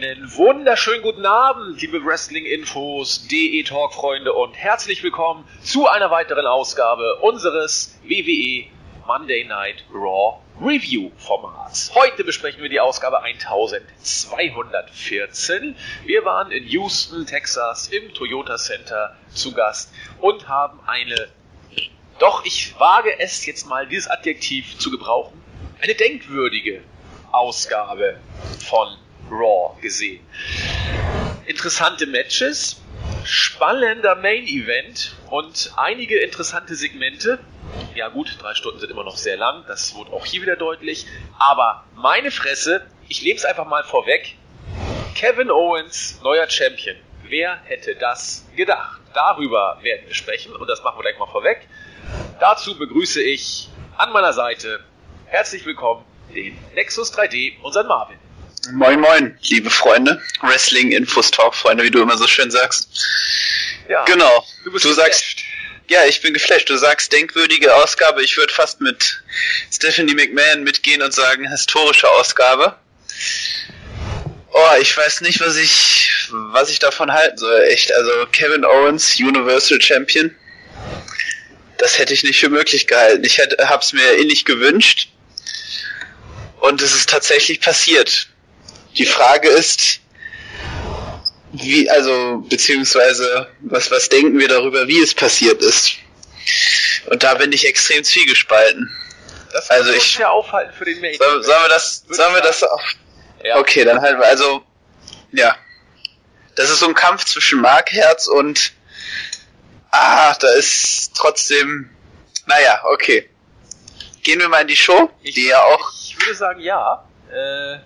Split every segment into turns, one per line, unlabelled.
Einen wunderschönen guten Abend, liebe Wrestling-Infos, DE Talk-Freunde und herzlich willkommen zu einer weiteren Ausgabe unseres WWE Monday Night Raw Review Formats. Heute besprechen wir die Ausgabe 1214. Wir waren in Houston, Texas im Toyota Center zu Gast und haben eine, doch ich wage es jetzt mal dieses Adjektiv zu gebrauchen, eine denkwürdige Ausgabe von Raw gesehen. Interessante Matches, spannender Main Event und einige interessante Segmente. Ja gut, drei Stunden sind immer noch sehr lang, das wurde auch hier wieder deutlich. Aber meine Fresse, ich lebe es einfach mal vorweg. Kevin Owens, neuer Champion. Wer hätte das gedacht? Darüber werden wir sprechen und das machen wir gleich mal vorweg. Dazu begrüße ich an meiner Seite herzlich willkommen den Nexus 3D, unseren Marvin.
Moin moin, liebe Freunde, Wrestling Infos Talk Freunde, wie du immer so schön sagst. Ja. Genau. Du, du sagst ja, ich bin geflasht. Du sagst denkwürdige Ausgabe. Ich würde fast mit Stephanie McMahon mitgehen und sagen historische Ausgabe. Oh, ich weiß nicht, was ich was ich davon halten soll. Echt, also Kevin Owens Universal Champion. Das hätte ich nicht für möglich gehalten. Ich hätte hab's mir innig gewünscht. Und es ist tatsächlich passiert. Die Frage ist, wie, also, beziehungsweise, was, was denken wir darüber, wie es passiert ist? Und da bin ich extrem zwiegespalten.
Das also ich, ja aufhalten für den
Main. Sollen, sollen wir das, sollen wir das auch? Ja. Okay, dann halten wir, also, ja. Das ist so ein Kampf zwischen Markherz und, ah, da ist trotzdem, naja, okay. Gehen wir mal in die Show,
ich, die ja auch. Ich würde sagen, ja. Äh,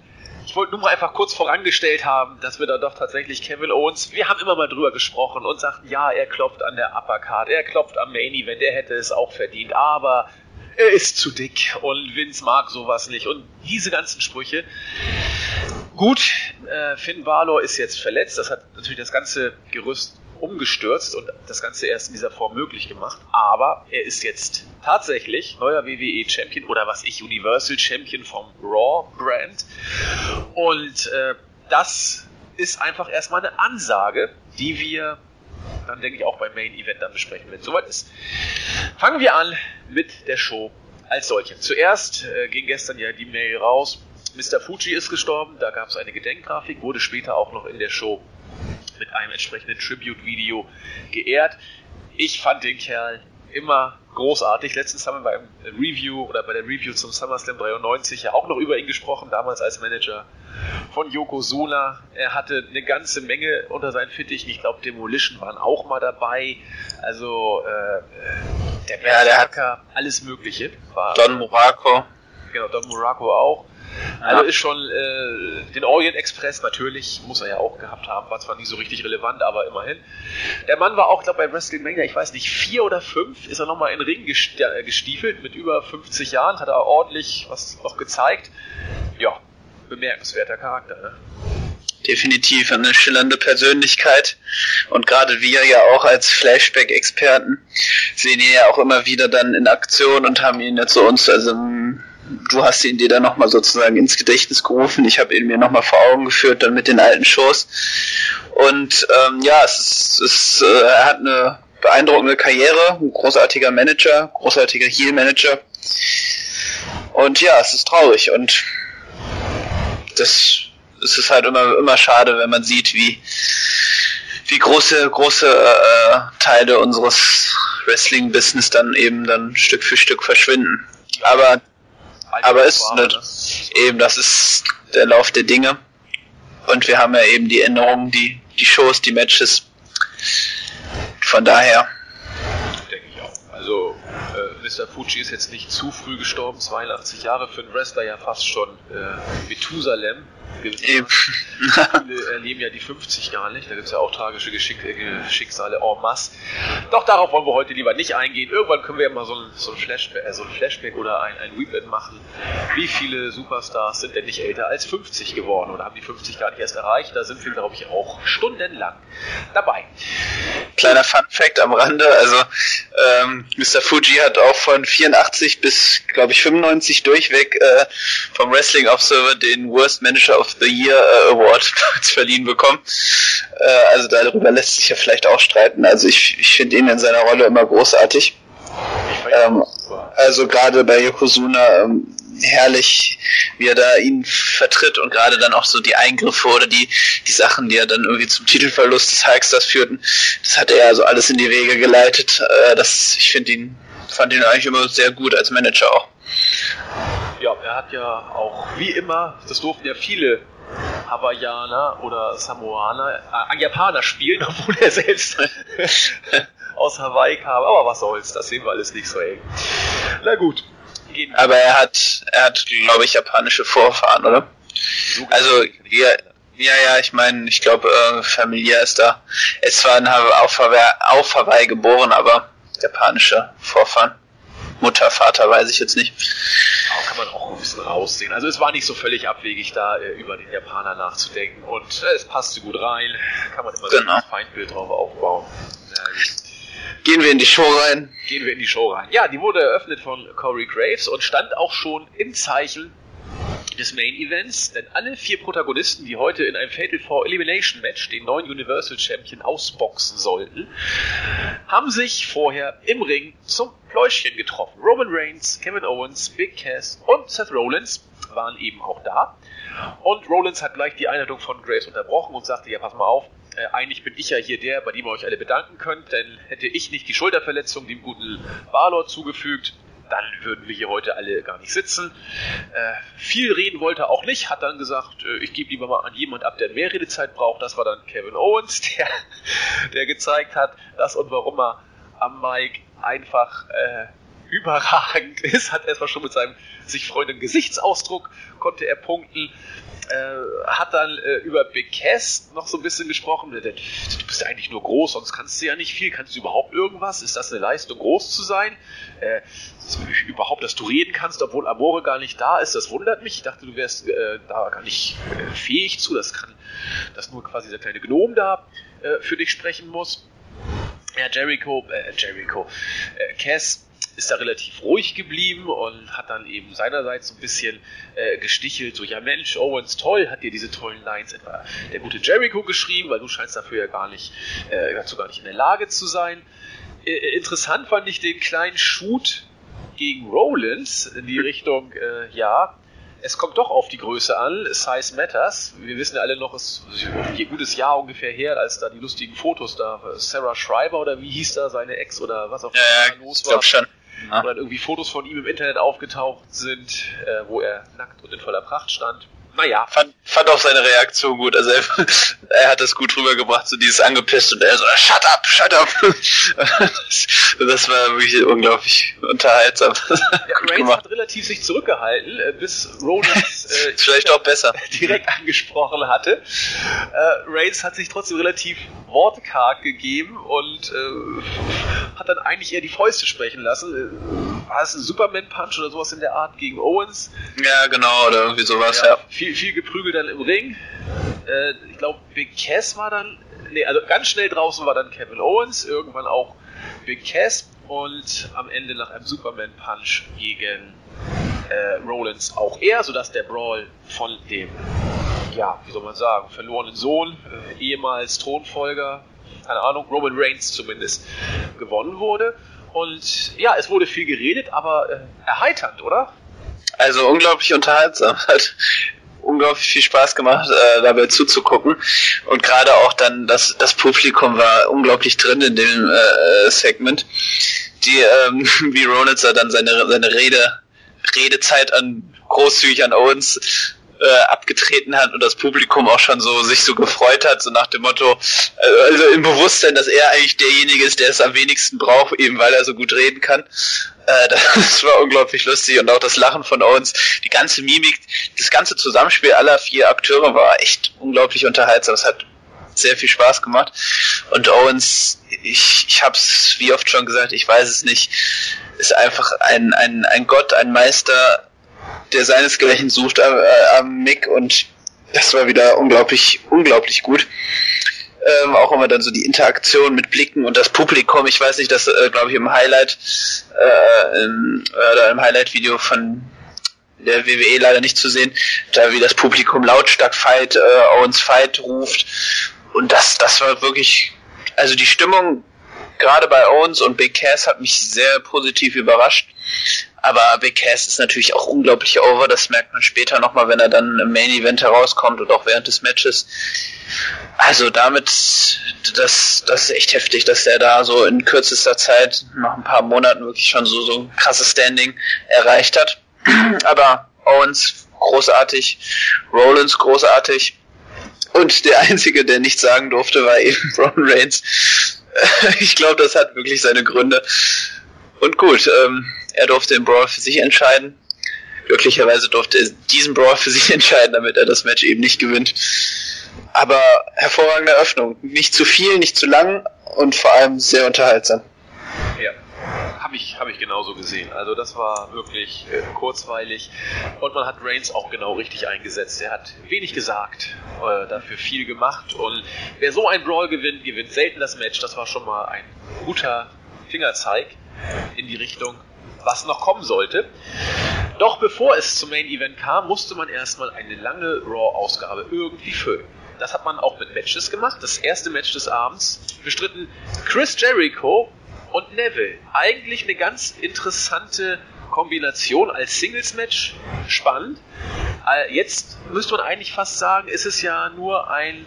ich wollte nur mal einfach kurz vorangestellt haben, dass wir da doch tatsächlich Kevin Owens, wir haben immer mal drüber gesprochen und sagten, ja, er klopft an der Uppercard, er klopft am Main Event, er hätte es auch verdient, aber er ist zu dick und Vince mag sowas nicht und diese ganzen Sprüche. Gut, äh, Finn Balor ist jetzt verletzt, das hat natürlich das ganze Gerüst umgestürzt und das Ganze erst in dieser Form möglich gemacht. Aber er ist jetzt tatsächlich neuer WWE Champion oder was ich, Universal Champion vom Raw Brand. Und äh, das ist einfach erstmal eine Ansage, die wir dann denke ich auch beim Main Event dann besprechen, wenn es soweit ist. Fangen wir an mit der Show als solche. Zuerst äh, ging gestern ja die Mail raus, Mr. Fuji ist gestorben, da gab es eine Gedenkgrafik, wurde später auch noch in der Show mit einem entsprechenden Tribute-Video geehrt. Ich fand den Kerl immer großartig. Letztens haben wir beim Review oder bei der Review zum SummerSlam 93 ja auch noch über ihn gesprochen, damals als Manager von Yokozuna. Er hatte eine ganze Menge unter seinen Fittichen. Ich glaube, Demolition waren auch mal dabei. Also äh, der Berserker, ja, alles Mögliche.
War, Don Muraco.
Genau, Don Muraco auch. Also ist schon äh, den Orient Express natürlich, muss er ja auch gehabt haben, war zwar nie so richtig relevant, aber immerhin. Der Mann war auch, glaube bei WrestleMania, ich weiß nicht, vier oder fünf, ist er nochmal in den Ring äh, gestiefelt mit über 50 Jahren, hat er ordentlich was noch gezeigt. Ja, bemerkenswerter Charakter, ne?
definitiv eine schillernde Persönlichkeit. Und gerade wir ja auch als Flashback-Experten sehen ihn ja auch immer wieder dann in Aktion und haben ihn ja zu uns, also du hast ihn dir dann nochmal sozusagen ins Gedächtnis gerufen. Ich habe ihn mir nochmal vor Augen geführt, dann mit den alten Shows. Und ähm, ja, es ist, es ist, äh, er hat eine beeindruckende Karriere, ein großartiger Manager, großartiger Heel-Manager. Und ja, es ist traurig und das es ist halt immer immer schade, wenn man sieht, wie wie große große äh, Teile unseres Wrestling-Business dann eben dann Stück für Stück verschwinden. Aber aber ist nicht, eben, das ist der Lauf der Dinge. Und wir haben ja eben die Änderungen, die, die Shows, die Matches. Von daher.
Denke ich auch. Also, äh, Mr. Fuji ist jetzt nicht zu früh gestorben, 82 Jahre für einen Wrestler ja fast schon äh, Methusalem. Eben. Viele erleben ja die 50 gar nicht. Da gibt es ja auch tragische Geschick äh, Schicksale en masse. Doch darauf wollen wir heute lieber nicht eingehen. Irgendwann können wir ja mal so ein, so ein, Flashback, äh, so ein Flashback oder ein, ein Replay machen. Wie viele Superstars sind denn nicht älter als 50 geworden oder haben die 50 gar nicht erst erreicht? Da sind wir, glaube ich, auch stundenlang dabei.
Kleiner Fun Fact am Rande, also ähm, Mr. Fuji hat auch von 84 bis, glaube ich, 95 durchweg äh, vom Wrestling Observer den Worst Manager of the Year äh, Award verliehen bekommen. Äh, also darüber lässt sich ja vielleicht auch streiten. Also ich, ich finde ihn in seiner Rolle immer großartig. Ähm, also gerade bei Yokozuna ähm, herrlich, wie er da ihn vertritt und gerade dann auch so die Eingriffe oder die, die Sachen, die er dann irgendwie zum Titelverlust des Hulksters führten, das hat er also alles in die Wege geleitet. Äh, das, ich finde ihn, fand ihn eigentlich immer sehr gut als Manager auch.
Ja, er hat ja auch wie immer, das durften ja viele Hawaiianer oder Samoaner, äh, Japaner spielen, obwohl er selbst aus Hawaii kam. Aber was soll's, das sehen wir alles nicht so eng. Na gut.
Aber er hat, er hat, glaube ich, japanische Vorfahren, oder? So also, ja, ja, ja, ich meine, ich glaube, äh, familiär ist da. Er ist zwar in auf, Hawaii, auf Hawaii geboren, aber japanische Vorfahren. Mutter, Vater, weiß ich jetzt nicht.
Oh, kann man auch ein bisschen raussehen. Also es war nicht so völlig abwegig, da äh, über den Japaner nachzudenken und äh, es passte gut rein. Kann man immer genau. so ein Feindbild drauf aufbauen.
Gehen wir in die Show rein.
Gehen wir in die Show rein. Ja, die wurde eröffnet von Corey Graves und stand auch schon im Zeichen des Main Events, denn alle vier Protagonisten, die heute in einem Fatal 4 Elimination Match den neuen Universal Champion ausboxen sollten, haben sich vorher im Ring zum Pläuschchen getroffen. Roman Reigns, Kevin Owens, Big Cass und Seth Rollins waren eben auch da. Und Rollins hat gleich die Einladung von Graves unterbrochen und sagte, ja, pass mal auf, äh, eigentlich bin ich ja hier der, bei dem ihr euch alle bedanken könnt, denn hätte ich nicht die Schulterverletzung dem guten Valor zugefügt, dann würden wir hier heute alle gar nicht sitzen. Äh, viel reden wollte er auch nicht, hat dann gesagt, äh, ich gebe lieber mal an jemand ab, der mehr Redezeit braucht. Das war dann Kevin Owens, der, der gezeigt hat, dass und warum er am Mike einfach äh, überragend ist, hat erstmal schon mit seinem sich freunden Gesichtsausdruck konnte er punkten äh, hat dann äh, über Cass noch so ein bisschen gesprochen. Du bist ja eigentlich nur groß, sonst kannst du ja nicht viel. Kannst du überhaupt irgendwas? Ist das eine Leistung, groß zu sein? Äh, überhaupt, dass du reden kannst, obwohl Amore gar nicht da ist, das wundert mich. Ich dachte, du wärst äh, da gar nicht äh, fähig zu. Das kann, dass nur quasi der kleine Gnome da äh, für dich sprechen muss. Ja, Jericho, äh, Jericho, äh, Cass ist da relativ ruhig geblieben und hat dann eben seinerseits so ein bisschen äh, gestichelt, so, ja Mensch, Owens, toll, hat dir diese tollen Lines etwa der gute Jericho geschrieben, weil du scheinst dafür ja gar nicht, äh, dazu gar nicht in der Lage zu sein. Äh, interessant fand ich den kleinen Shoot gegen Rollins in die Richtung, äh, ja, es kommt doch auf die Größe an. Size matters. Wir wissen ja alle noch, es ist ein gutes Jahr ungefähr her, als da die lustigen Fotos da, Sarah Schreiber oder wie hieß da seine Ex oder was auch
immer ja, los war. Ich schon.
Ja. Wo dann irgendwie Fotos von ihm im Internet aufgetaucht sind, äh, wo er nackt und in voller Pracht stand naja.
Fand, fand auch seine Reaktion gut. Also er, er hat das gut rübergebracht, so dieses angepisst und er so, shut up, shut up. das war wirklich unglaublich unterhaltsam.
Ja, Reigns hat relativ sich zurückgehalten, äh, bis Rollins
äh, vielleicht auch besser
direkt angesprochen hatte. Äh, Reigns hat sich trotzdem relativ wortkarg gegeben und äh, hat dann eigentlich eher die Fäuste sprechen lassen. Äh, war es ein Superman-Punch oder sowas in der Art gegen Owens?
Ja, genau, oder irgendwie sowas, ja. ja
viel, viel geprügelt dann im Ring. Äh, ich glaube, Big Cass war dann, nee, also ganz schnell draußen war dann Kevin Owens, irgendwann auch Big Cass und am Ende nach einem Superman-Punch gegen äh, Rollins auch er, sodass der Brawl von dem, ja, wie soll man sagen, verlorenen Sohn, äh, ehemals Thronfolger, keine Ahnung, Roman Reigns zumindest, gewonnen wurde. Und ja, es wurde viel geredet, aber äh, erheiternd, oder?
Also unglaublich unterhaltsam. Unglaublich viel Spaß gemacht, äh, dabei zuzugucken. Und gerade auch dann das, das Publikum war unglaublich drin in dem äh, Segment. Die, ähm, wie Ronitzer dann seine, seine Rede, Redezeit an großzügig an Owens äh, abgetreten hat und das Publikum auch schon so sich so gefreut hat, so nach dem Motto, äh, also im Bewusstsein, dass er eigentlich derjenige ist, der es am wenigsten braucht, eben weil er so gut reden kann. Äh, das war unglaublich lustig und auch das Lachen von Owens, die ganze Mimik, das ganze Zusammenspiel aller vier Akteure war echt unglaublich unterhaltsam. Es hat sehr viel Spaß gemacht. Und Owens, ich, ich habe es wie oft schon gesagt, ich weiß es nicht, ist einfach ein, ein, ein Gott, ein Meister, der seinesgleichen sucht am, äh, am Mick und das war wieder unglaublich, unglaublich gut. Ähm, auch immer dann so die Interaktion mit Blicken und das Publikum. Ich weiß nicht, das äh, glaube ich im Highlight äh, im, oder im Highlight-Video von der WWE leider nicht zu sehen, da wie das Publikum lautstark Fight, äh, Owens Fight ruft. Und das, das war wirklich, also die Stimmung gerade bei Owens und Big Cass hat mich sehr positiv überrascht. Aber Big Cass ist natürlich auch unglaublich over, das merkt man später nochmal, wenn er dann im Main Event herauskommt und auch während des Matches. Also damit, das, das ist echt heftig, dass der da so in kürzester Zeit, nach ein paar Monaten wirklich schon so, so ein krasses Standing erreicht hat. Aber Owens großartig, Rollins großartig. Und der Einzige, der nichts sagen durfte, war eben Ron Reigns. ich glaube, das hat wirklich seine Gründe. Und gut, ähm, er durfte den Brawl für sich entscheiden. Glücklicherweise durfte er diesen Brawl für sich entscheiden, damit er das Match eben nicht gewinnt. Aber hervorragende Eröffnung. Nicht zu viel, nicht zu lang und vor allem sehr unterhaltsam.
Ja, habe ich, hab ich genauso gesehen. Also das war wirklich äh, kurzweilig und man hat Reigns auch genau richtig eingesetzt. Er hat wenig gesagt, äh, dafür viel gemacht und wer so ein Brawl gewinnt, gewinnt selten das Match. Das war schon mal ein guter Fingerzeig in die Richtung, was noch kommen sollte. Doch bevor es zum Main Event kam, musste man erstmal eine lange Raw-Ausgabe irgendwie füllen. Das hat man auch mit Matches gemacht. Das erste Match des Abends bestritten Chris Jericho und Neville. Eigentlich eine ganz interessante Kombination als Singles-Match. Spannend. Äh, jetzt müsste man eigentlich fast sagen, ist es ja nur ein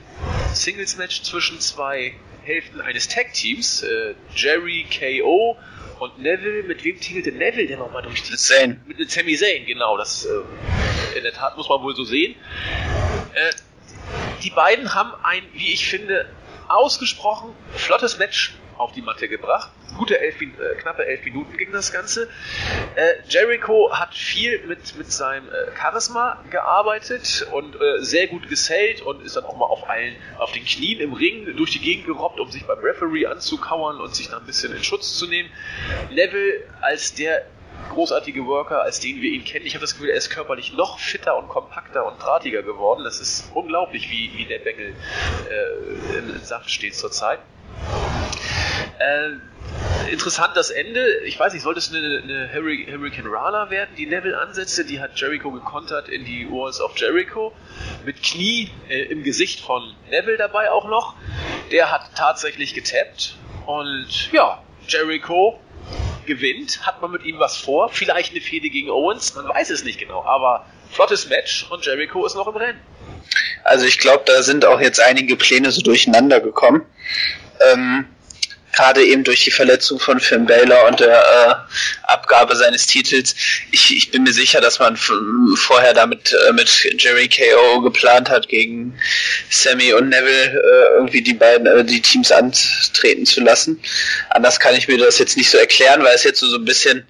Singles-Match zwischen zwei Hälften eines Tag-Teams. Äh, Jerry KO und Neville, mit wem tingelte Neville denn nochmal durch die
Zane.
Mit dem Sami Zayn, genau. Das äh, in der Tat muss man wohl so sehen. Äh, die beiden haben ein, wie ich finde, ausgesprochen flottes Match auf die Matte gebracht. Gute elf, äh, knappe elf Minuten ging das Ganze. Äh, Jericho hat viel mit, mit seinem äh, Charisma gearbeitet und äh, sehr gut gesellt und ist dann auch mal auf allen, auf den Knien im Ring durch die Gegend gerobbt, um sich beim Referee anzukauern und sich dann ein bisschen in Schutz zu nehmen. Level als der großartige Worker, als den wir ihn kennen. Ich habe das Gefühl, er ist körperlich noch fitter und kompakter und drahtiger geworden. Das ist unglaublich, wie, wie der Bengel äh, im Saft steht zurzeit. Äh, interessant das Ende. Ich weiß nicht, sollte es eine, eine Hurricane Rana werden, die Neville ansetzte? Die hat Jericho gekontert in die Walls of Jericho. Mit Knie äh, im Gesicht von Neville dabei auch noch. Der hat tatsächlich getappt. Und ja, Jericho gewinnt. Hat man mit ihm was vor? Vielleicht eine Fehde gegen Owens? Man weiß es nicht genau. Aber flottes Match und Jericho ist noch im Rennen.
Also ich glaube, da sind auch jetzt einige Pläne so durcheinander gekommen. Ähm, gerade eben durch die Verletzung von Finn Baylor und der äh, Abgabe seines Titels. Ich, ich bin mir sicher, dass man vorher damit äh, mit Jerry KO geplant hat, gegen Sammy und Neville äh, irgendwie die beiden äh, die Teams antreten zu lassen. Anders kann ich mir das jetzt nicht so erklären, weil es jetzt so, so ein bisschen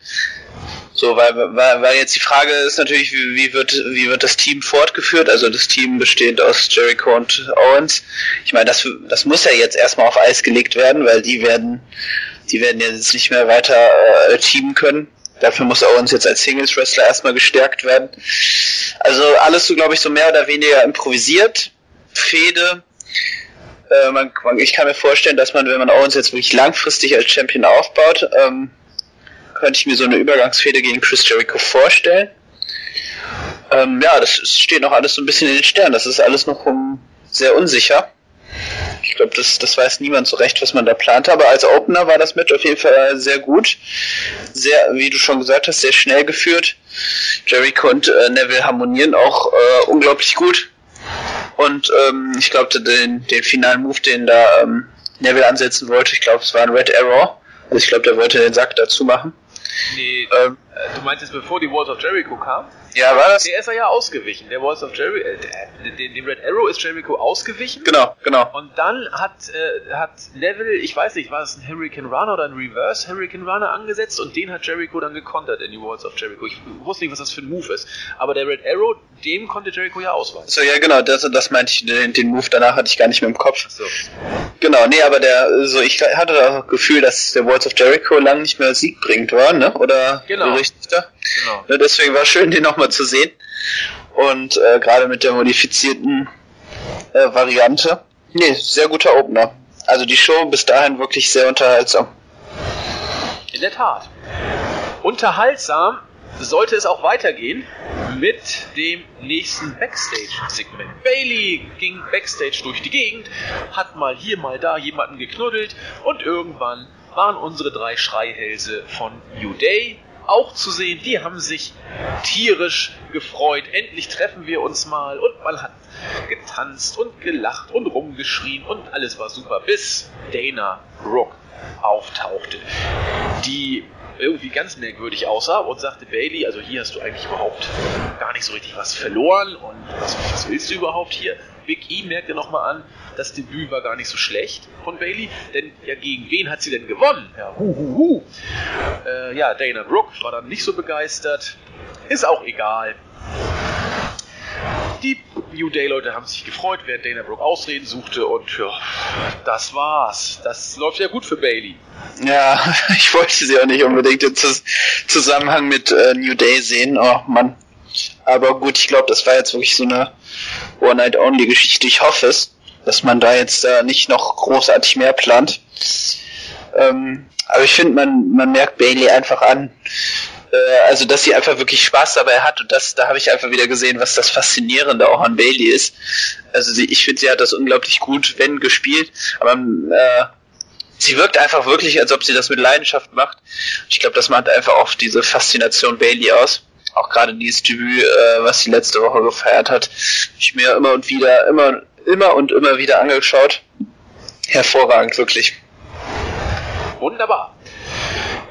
so, weil, weil, weil jetzt die Frage ist natürlich, wie, wie, wird, wie wird das Team fortgeführt? Also das Team besteht aus Jericho und Owens. Ich meine, das, das muss ja jetzt erstmal auf Eis gelegt werden, weil die werden, die werden jetzt nicht mehr weiter äh, teamen können. Dafür muss Owens jetzt als Singles Wrestler erstmal gestärkt werden. Also alles so, glaube ich, so mehr oder weniger improvisiert. Fehde. Äh, man, man, ich kann mir vorstellen, dass man, wenn man Owens jetzt wirklich langfristig als Champion aufbaut, ähm, könnte ich mir so eine Übergangsfehde gegen Chris Jericho vorstellen. Ähm, ja, das steht noch alles so ein bisschen in den Sternen. Das ist alles noch um, sehr unsicher. Ich glaube, das, das weiß niemand so recht, was man da plant. Aber als Opener war das Match auf jeden Fall sehr gut. Sehr, wie du schon gesagt hast, sehr schnell geführt. Jericho und äh, Neville harmonieren auch äh, unglaublich gut. Und ähm, ich glaube, den, den finalen Move, den da ähm, Neville ansetzen wollte, ich glaube, es war ein Red Arrow. Also ich glaube, der wollte den Sack dazu machen.
Nee, ähm, du meinst jetzt bevor die Walls of Jericho kam?
Ja, war das?
Der ist er ja ausgewichen. Der Walls of Jericho, äh, dem, Red Arrow ist Jericho ausgewichen.
Genau, genau.
Und dann hat, äh, hat Neville, ich weiß nicht, war es ein Hurricane Runner oder ein Reverse Hurricane Runner angesetzt und den hat Jericho dann gekontert in die Walls of Jericho. Ich wusste nicht, was das für ein Move ist. Aber der Red Arrow, dem konnte Jericho ja ausweichen.
So, ja, genau, das, das meinte ich, den, den Move danach hatte ich gar nicht mehr im Kopf. Ach so. Genau, nee, aber der, so, ich hatte das Gefühl, dass der Walls of Jericho lang nicht mehr Sieg bringt war, ne? Oder
genau.
richtig da? Genau. Ne, deswegen war schön, den nochmal zu sehen. Und äh, gerade mit der modifizierten äh, Variante Nee, sehr guter Opener. Also die Show bis dahin wirklich sehr unterhaltsam.
In der Tat. Unterhaltsam sollte es auch weitergehen mit dem nächsten Backstage-Segment. Bailey ging Backstage durch die Gegend, hat mal hier, mal da jemanden geknuddelt und irgendwann waren unsere drei Schreihälse von New Day auch zu sehen. Die haben sich tierisch gefreut. Endlich treffen wir uns mal und man hat getanzt und gelacht und rumgeschrien und alles war super, bis Dana Brooke auftauchte, die irgendwie ganz merkwürdig aussah und sagte Bailey, also hier hast du eigentlich überhaupt gar nicht so richtig was verloren und was, was willst du überhaupt hier? Big E merkte nochmal an, das Debüt war gar nicht so schlecht von Bailey, denn ja, gegen wen hat sie denn gewonnen? Ja, hu, hu, hu. Äh, ja, Dana Brooke war dann nicht so begeistert. Ist auch egal. Die New Day-Leute haben sich gefreut, während Dana Brooke Ausreden suchte und ja, das war's. Das läuft ja gut für Bailey.
Ja, ich wollte sie auch nicht unbedingt im Zusammenhang mit äh, New Day sehen. Oh Mann. Aber gut, ich glaube, das war jetzt wirklich so eine One-Night-Only-Geschichte. Ich hoffe es, dass man da jetzt äh, nicht noch großartig mehr plant. Ähm, aber ich finde, man, man merkt Bailey einfach an, äh, also dass sie einfach wirklich Spaß dabei hat und das, da habe ich einfach wieder gesehen, was das Faszinierende auch an Bailey ist. Also sie, ich finde, sie hat das unglaublich gut, wenn gespielt, aber äh, sie wirkt einfach wirklich, als ob sie das mit Leidenschaft macht. Ich glaube, das macht einfach auch diese Faszination Bailey aus. Auch gerade dieses Debüt, äh, was sie letzte Woche gefeiert hat, ich mir immer und wieder, immer, immer und immer wieder angeschaut. Hervorragend, wirklich.
Wunderbar.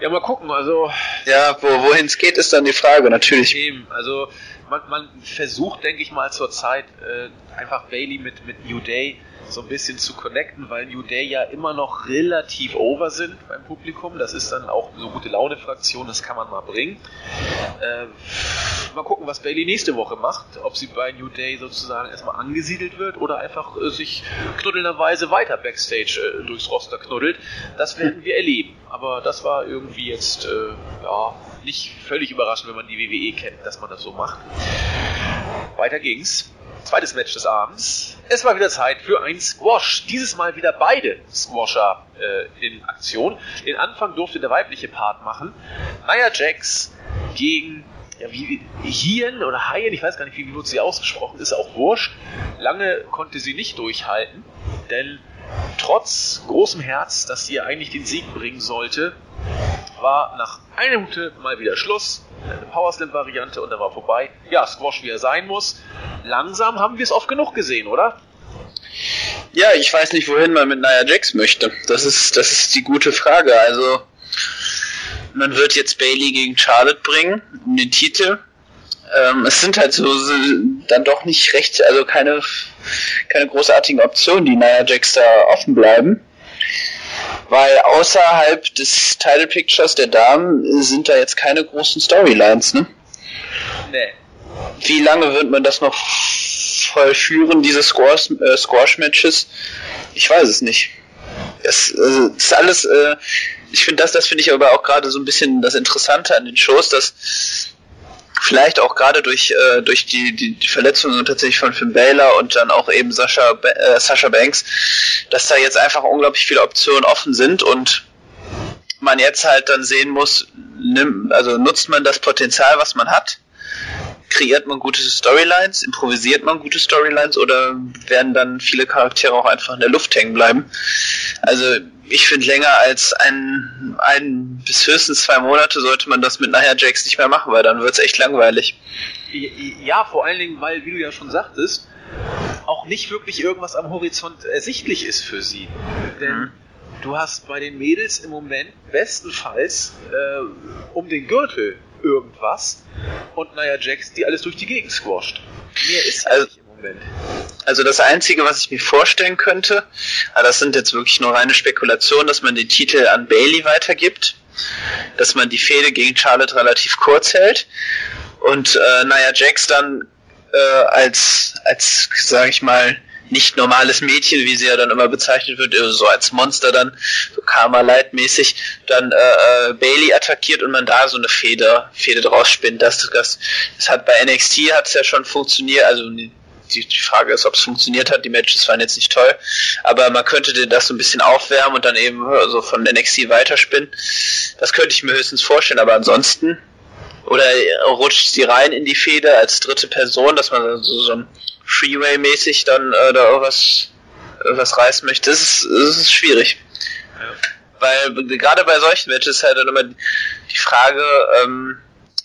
Ja, mal gucken, also.
Ja, wo, wohin es geht, ist dann die Frage, natürlich.
Eben, also man, man versucht, denke ich mal, zurzeit äh, einfach Bailey mit, mit New Day so ein bisschen zu connecten, weil New Day ja immer noch relativ over sind beim Publikum. Das ist dann auch so gute Laune-Fraktion, das kann man mal bringen. Äh, mal gucken, was Bailey nächste Woche macht. Ob sie bei New Day sozusagen erstmal angesiedelt wird oder einfach äh, sich knuddelnderweise weiter Backstage äh, durchs Roster knuddelt. Das werden wir erleben. Aber das war irgendwie jetzt, äh, ja, nicht völlig überraschend, wenn man die WWE kennt, dass man das so macht. Weiter ging's Zweites Match des Abends. Es war wieder Zeit für ein Squash. Dieses Mal wieder beide Squasher äh, in Aktion. Den Anfang durfte der weibliche Part machen. Nia Jax gegen ja, wie, Hien oder Haien, ich weiß gar nicht, wie, wie wird sie ausgesprochen, ist auch wurscht. Lange konnte sie nicht durchhalten, denn trotz großem Herz, das ihr eigentlich den Sieg bringen sollte, war nach einer Minute mal wieder Schluss. Eine Powerslam-Variante und dann war vorbei. Ja, Squash wie er sein muss. Langsam haben wir es oft genug gesehen, oder?
Ja, ich weiß nicht, wohin man mit Nia Jax möchte. Das ist, das ist die gute Frage. Also, man wird jetzt Bailey gegen Charlotte bringen, um den Titel. Ähm, es sind halt so, so, dann doch nicht recht, also keine, keine großartigen Optionen, die Nia Jax da offen bleiben. Weil außerhalb des Title Pictures der Damen sind da jetzt keine großen Storylines, ne? Nee. Wie lange wird man das noch vollführen, diese Squash, äh, Squash-Matches? Ich weiß es nicht. Es, äh, ist alles, äh, ich finde das, das finde ich aber auch gerade so ein bisschen das Interessante an den Shows, dass vielleicht auch gerade durch, äh, durch die, die, die Verletzungen tatsächlich von Finn Baylor und dann auch eben Sascha, äh, Sascha Banks, dass da jetzt einfach unglaublich viele Optionen offen sind und man jetzt halt dann sehen muss, nimm, also nutzt man das Potenzial, was man hat, kreiert man gute Storylines, improvisiert man gute Storylines? Oder werden dann viele Charaktere auch einfach in der Luft hängen bleiben? Also ich finde länger als ein, ein bis höchstens zwei Monate sollte man das mit Nia Jax nicht mehr machen, weil dann wird es echt langweilig.
Ja, vor allen Dingen, weil, wie du ja schon sagtest, auch nicht wirklich irgendwas am Horizont ersichtlich ist für sie. Denn mhm. du hast bei den Mädels im Moment bestenfalls äh, um den Gürtel irgendwas und Nia Jax, die alles durch die Gegend squasht. Mehr ist
also, nicht Moment. Also das Einzige, was ich mir vorstellen könnte, aber das sind jetzt wirklich nur reine Spekulationen, dass man den Titel an Bailey weitergibt, dass man die Fehde gegen Charlotte relativ kurz hält und äh, Nia Jax dann äh, als, als sage ich mal, nicht normales Mädchen, wie sie ja dann immer bezeichnet wird, also so als Monster dann, so Karma-Light-mäßig, dann äh, äh, Bailey attackiert und man da so eine Feder, Feder draus spinnt. Das, das, das hat bei NXT hat es ja schon funktioniert, also die, die Frage ist, ob es funktioniert hat. Die Matches waren jetzt nicht toll, aber man könnte das so ein bisschen aufwärmen und dann eben so von NXT weiterspinnen. Das könnte ich mir höchstens vorstellen, aber ansonsten oder rutscht sie rein in die Feder als dritte Person, dass man so, so ein Freeway-mäßig dann äh, da irgendwas, irgendwas reißen möchte. Das ist, das ist schwierig. Ja. Weil gerade bei solchen Matches halt dann immer die Frage, ähm,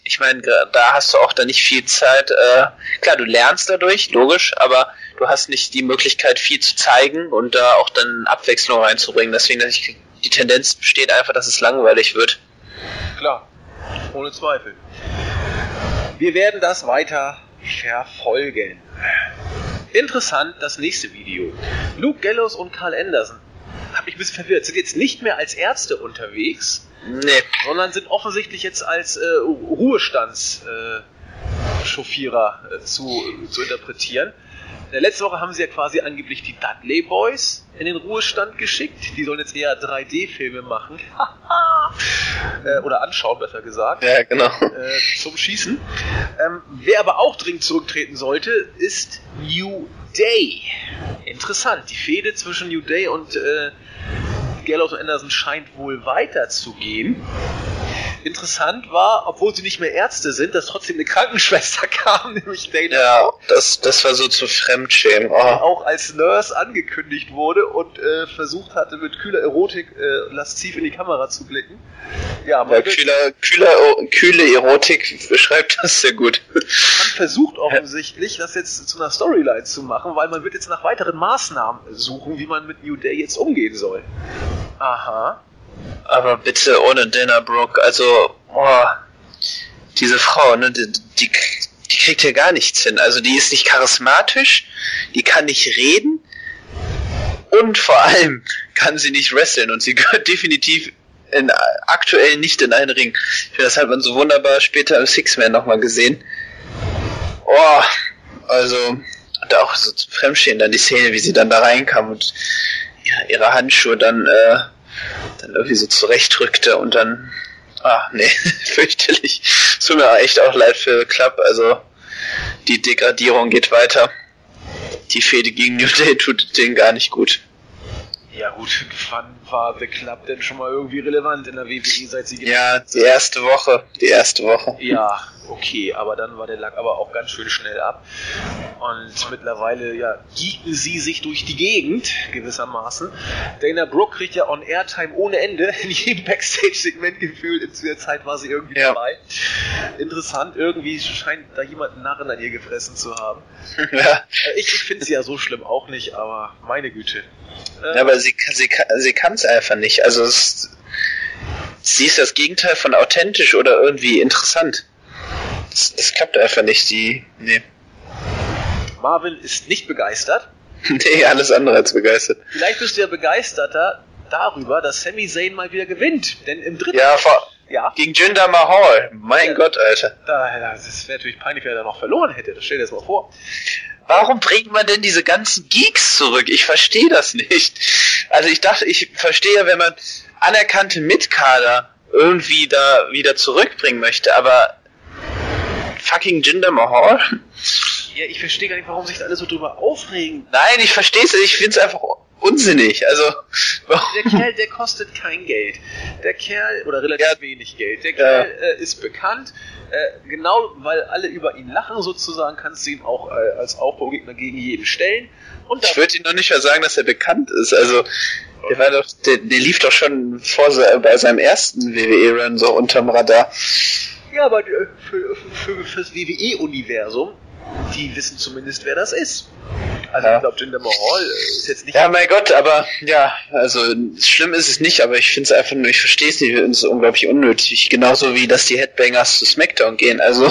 ich meine, da hast du auch dann nicht viel Zeit. Äh, klar, du lernst dadurch, logisch, aber du hast nicht die Möglichkeit, viel zu zeigen und da auch dann Abwechslung reinzubringen. Deswegen, ich, die Tendenz besteht einfach, dass es langweilig wird.
Klar, ohne Zweifel. Wir werden das weiter verfolgen. Interessant, das nächste Video. Luke Gallows und Carl Anderson. Hab mich ein bisschen verwirrt. Sind jetzt nicht mehr als Ärzte unterwegs,
nee.
sondern sind offensichtlich jetzt als äh, Ruhestandschauffierer äh, zu, zu interpretieren. Äh, letzte Woche haben sie ja quasi angeblich die Dudley Boys in den Ruhestand geschickt. Die sollen jetzt eher 3D-Filme machen. äh, oder anschauen, besser gesagt.
Ja, genau.
Äh, zum Schießen. Ähm, wer aber auch dringend zurücktreten sollte, ist New Day. Interessant. Die Fehde zwischen New Day und äh, Gallows und Anderson scheint wohl weiterzugehen. Interessant war, obwohl sie nicht mehr Ärzte sind, dass trotzdem eine Krankenschwester kam, nämlich Dana.
Ja, das, das war so zu Fremdschämen.
Oh. Auch als Nurse angekündigt wurde und äh, versucht hatte, mit kühler Erotik äh, lasziv in die Kamera zu blicken.
Ja, ja kühler, kühler, kühle Erotik beschreibt das sehr gut.
Man versucht offensichtlich, das jetzt zu einer Storyline zu machen, weil man wird jetzt nach weiteren Maßnahmen suchen, wie man mit New Day jetzt umgehen soll. Aha.
Aber bitte ohne Dana Brooke, also, oh, diese Frau, ne, die, die, die kriegt ja gar nichts hin. Also die ist nicht charismatisch, die kann nicht reden und vor allem kann sie nicht wresteln und sie gehört definitiv in, aktuell nicht in einen Ring. Ich finde, das hat man so wunderbar später im Six-Man nochmal gesehen. Oh, also, und auch so zum Fremdstehen dann die Szene, wie sie dann da reinkam und ihre, ihre Handschuhe dann äh, dann irgendwie so zurechtrückte und dann, ah, nee, fürchterlich. Es tut mir echt auch leid für Club, also die Degradierung geht weiter. Die Fehde gegen New Day tut denen gar nicht gut.
Ja gut, wann war The Club denn schon mal irgendwie relevant in der WWE, seit sie
Ja, die erste Woche. Die erste Woche.
Ja, okay, aber dann war der Lack aber auch ganz schön schnell ab. Und mittlerweile, ja, gieten sie sich durch die Gegend, gewissermaßen. Dana Brooke kriegt ja on Airtime ohne Ende, in jedem Backstage-Segment gefühlt, in der Zeit war sie irgendwie ja. dabei. Interessant, irgendwie scheint da jemand einen Narren an ihr gefressen zu haben. Ja. Ich, ich finde sie ja so schlimm auch nicht, aber meine Güte.
Äh, ja, aber sie, sie, sie kann es einfach nicht. Also es, sie ist das Gegenteil von authentisch oder irgendwie interessant. Das, das klappt einfach nicht, die. Nee.
Marvin ist nicht begeistert.
nee, alles andere als begeistert.
Vielleicht bist du ja begeisterter darüber, dass Sami Zayn mal wieder gewinnt. Denn im dritten
ja, vor, ja. gegen Jinder Mahal. Mein ja, Gott, Alter.
Da, das wäre natürlich peinlich, wenn er da noch verloren hätte. Das stell dir das mal vor.
Warum bringt man denn diese ganzen Geeks zurück? Ich verstehe das nicht. Also ich dachte, ich verstehe, wenn man anerkannte Mitkader irgendwie da wieder zurückbringen möchte, aber fucking Jinder Mahal?
Ja, ich verstehe gar nicht, warum sich alle so drüber aufregen.
Nein, ich verstehe es, ich finde es einfach unsinnig. Also
der Kerl, der kostet kein Geld. Der Kerl oder relativ ja. wenig Geld. Der Kerl ja. äh, ist bekannt. Äh, genau, weil alle über ihn lachen sozusagen, kannst du ihn auch äh, als Aufbaugegner gegen jeden stellen.
Und ich würde ihn noch nicht mal sagen, dass er bekannt ist. Also der, war doch, der, der lief doch schon vor bei seinem ersten WWE-Run so unterm Radar.
Ja, aber äh, für, für, für das WWE-Universum, die wissen zumindest, wer das ist. Also ja. ich glaube, Jinder Mahal ist jetzt nicht.
Ja, mein Gott, aber ja, also schlimm ist es nicht, aber ich finde es einfach nur, ich verstehe es nicht, es ist unglaublich unnötig. Genauso wie, dass die Headbangers zu SmackDown gehen, also.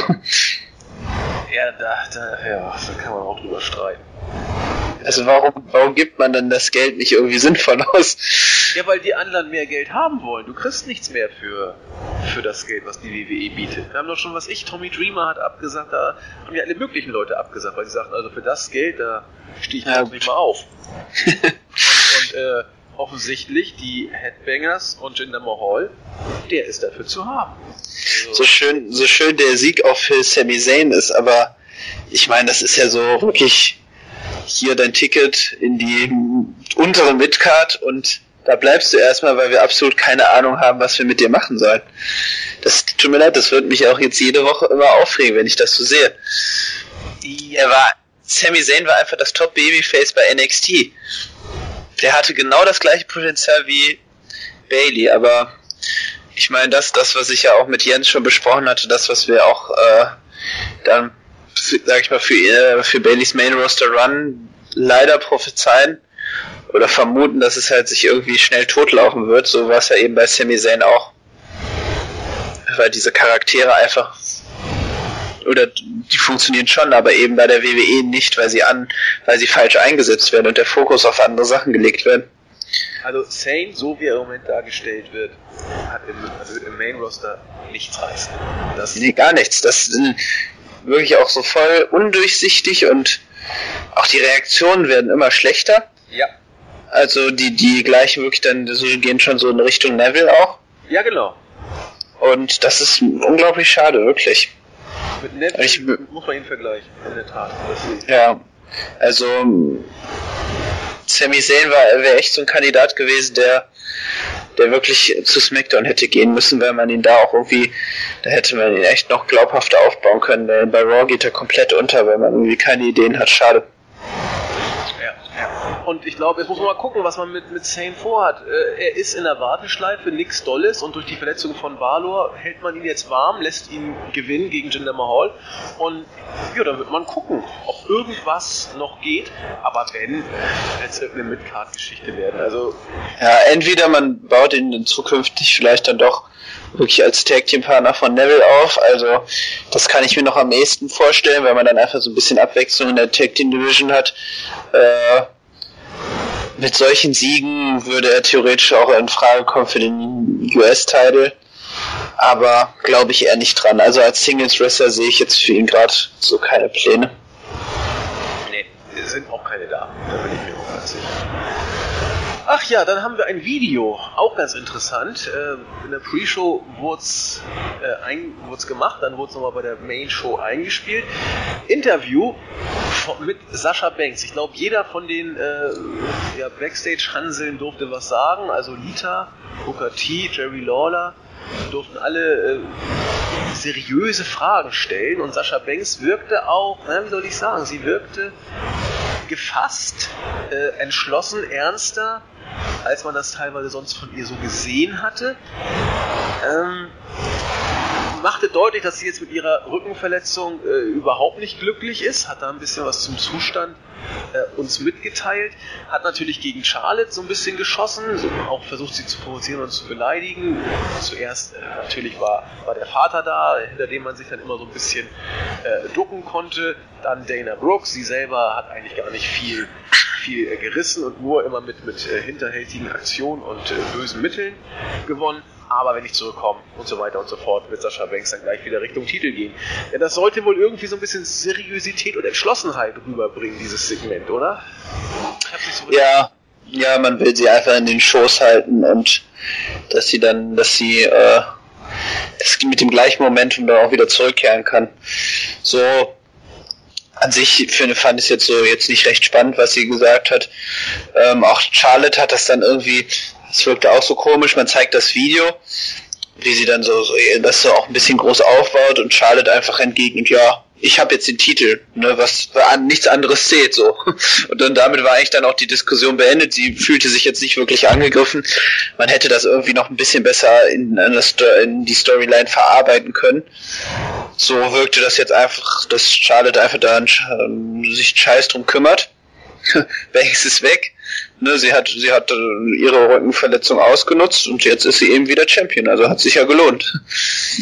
Ja, da, da, ja, da kann man auch drüber streiten.
Also warum, warum gibt man dann das Geld nicht irgendwie sinnvoll aus?
Ja, weil die anderen mehr Geld haben wollen. Du kriegst nichts mehr für, für das Geld, was die WWE bietet. Wir haben doch schon, was ich, Tommy Dreamer hat abgesagt, da haben ja alle möglichen Leute abgesagt, weil sie sagten, also für das Geld, da stehe ich ja. nicht mal auf. und, und äh, offensichtlich die Headbangers und Jinder Mahal, der ist dafür zu haben.
Also, so schön, so schön der Sieg auch für Sami Zayn ist, aber ich meine, das ist ja so wirklich hier dein Ticket in die untere Midcard und da bleibst du erstmal, weil wir absolut keine Ahnung haben, was wir mit dir machen sollen. Das tut mir leid, das wird mich auch jetzt jede Woche immer aufregen, wenn ich das so sehe. Er war, Sami Zayn war einfach das Top Babyface bei NXT. Der hatte genau das gleiche Potenzial wie Bailey, aber ich meine, das, das, was ich ja auch mit Jens schon besprochen hatte, das, was wir auch äh, dann, sag ich mal, für, für Baileys Main Roster Run leider prophezeien oder vermuten, dass es halt sich irgendwie schnell totlaufen wird. So war es ja eben bei Sami Zayn auch. Weil diese Charaktere einfach oder die funktionieren schon, aber eben bei der WWE nicht, weil sie an, weil sie falsch eingesetzt werden und der Fokus auf andere Sachen gelegt werden.
Also Sane, so wie er im Moment dargestellt wird, hat im, also im Main Roster nichts reißen.
Das nee, gar nichts. Das wirklich auch so voll undurchsichtig und auch die Reaktionen werden immer schlechter.
Ja.
Also die, die gleichen wirklich dann, die gehen schon so in Richtung Neville auch.
Ja, genau.
Und das ist unglaublich schade, wirklich.
Mit Neville ich, muss man ihn vergleichen, in der Tat.
Ja, also Sami Zayn war wäre echt so ein Kandidat gewesen, der der wirklich zu SmackDown hätte gehen müssen, weil man ihn da auch irgendwie, da hätte man ihn echt noch glaubhafter aufbauen können. Denn bei Raw geht er komplett unter, weil man irgendwie keine Ideen hat. Schade.
Und ich glaube, jetzt muss man mal gucken, was man mit, mit Zane vorhat. Äh, er ist in der Warteschleife, nichts Dolles und durch die Verletzung von Valor hält man ihn jetzt warm, lässt ihn gewinnen gegen Jinder Mahal. Und ja, dann wird man gucken, ob irgendwas noch geht. Aber wenn, es wird eine Midcard-Geschichte werden. Also
ja, entweder man baut ihn zukünftig vielleicht dann doch wirklich als Tag Team Partner von Neville auf. Also das kann ich mir noch am ehesten vorstellen, weil man dann einfach so ein bisschen Abwechslung in der Tag Team Division hat. Äh, mit solchen Siegen würde er theoretisch auch in Frage kommen für den US-Title. Aber glaube ich eher nicht dran. Also als Singles Wrestler sehe ich jetzt für ihn gerade so keine Pläne.
Nee, sind auch keine da. Da bin ich mir auch ganz sicher. Ach ja, dann haben wir ein Video, auch ganz interessant. Ähm, in der Pre-Show wurde es äh, gemacht, dann wurde es nochmal bei der Main-Show eingespielt. Interview mit Sascha Banks. Ich glaube, jeder von den äh, ja, Backstage-Hanseln durfte was sagen. Also Lita, Booker T, Jerry Lawler durften alle äh, seriöse Fragen stellen und Sascha Banks wirkte auch, na, wie soll ich sagen, sie wirkte gefasst, äh, entschlossen, ernster, als man das teilweise sonst von ihr so gesehen hatte. Ähm, machte deutlich, dass sie jetzt mit ihrer Rückenverletzung äh, überhaupt nicht glücklich ist, hat da ein bisschen was zum Zustand äh, uns mitgeteilt, hat natürlich gegen Charlotte so ein bisschen geschossen, auch versucht sie zu provozieren und zu beleidigen. Zuerst äh, natürlich war, war der Vater da, hinter dem man sich dann immer so ein bisschen äh, ducken konnte. Dann Dana Brooks, sie selber hat eigentlich gar nicht viel viel äh, gerissen und nur immer mit, mit äh, hinterhältigen Aktionen und äh, bösen Mitteln gewonnen. Aber wenn ich zurückkomme und so weiter und so fort, wird Sascha Banks dann gleich wieder Richtung Titel gehen. Ja, das sollte wohl irgendwie so ein bisschen Seriosität und Entschlossenheit rüberbringen, dieses Segment, oder?
Ja, ja, man will sie einfach in den Schoß halten und dass sie dann, dass sie äh, mit dem gleichen Momentum dann auch wieder zurückkehren kann. So an sich finde, fand ich jetzt so jetzt nicht recht spannend, was sie gesagt hat. Ähm, auch Charlotte hat das dann irgendwie, es wirkte auch so komisch, man zeigt das Video, wie sie dann so, so das so auch ein bisschen groß aufbaut und Charlotte einfach entgegnet, ja, ich habe jetzt den Titel, ne, was an nichts anderes zählt so. Und dann damit war eigentlich dann auch die Diskussion beendet. Sie fühlte sich jetzt nicht wirklich angegriffen. Man hätte das irgendwie noch ein bisschen besser in, in die Storyline verarbeiten können. So wirkte das jetzt einfach, dass Charlotte einfach da ähm, sich scheiß drum kümmert. Banks ist weg. Ne, sie hat, sie hat äh, ihre Rückenverletzung ausgenutzt und jetzt ist sie eben wieder Champion. Also hat sich ja gelohnt.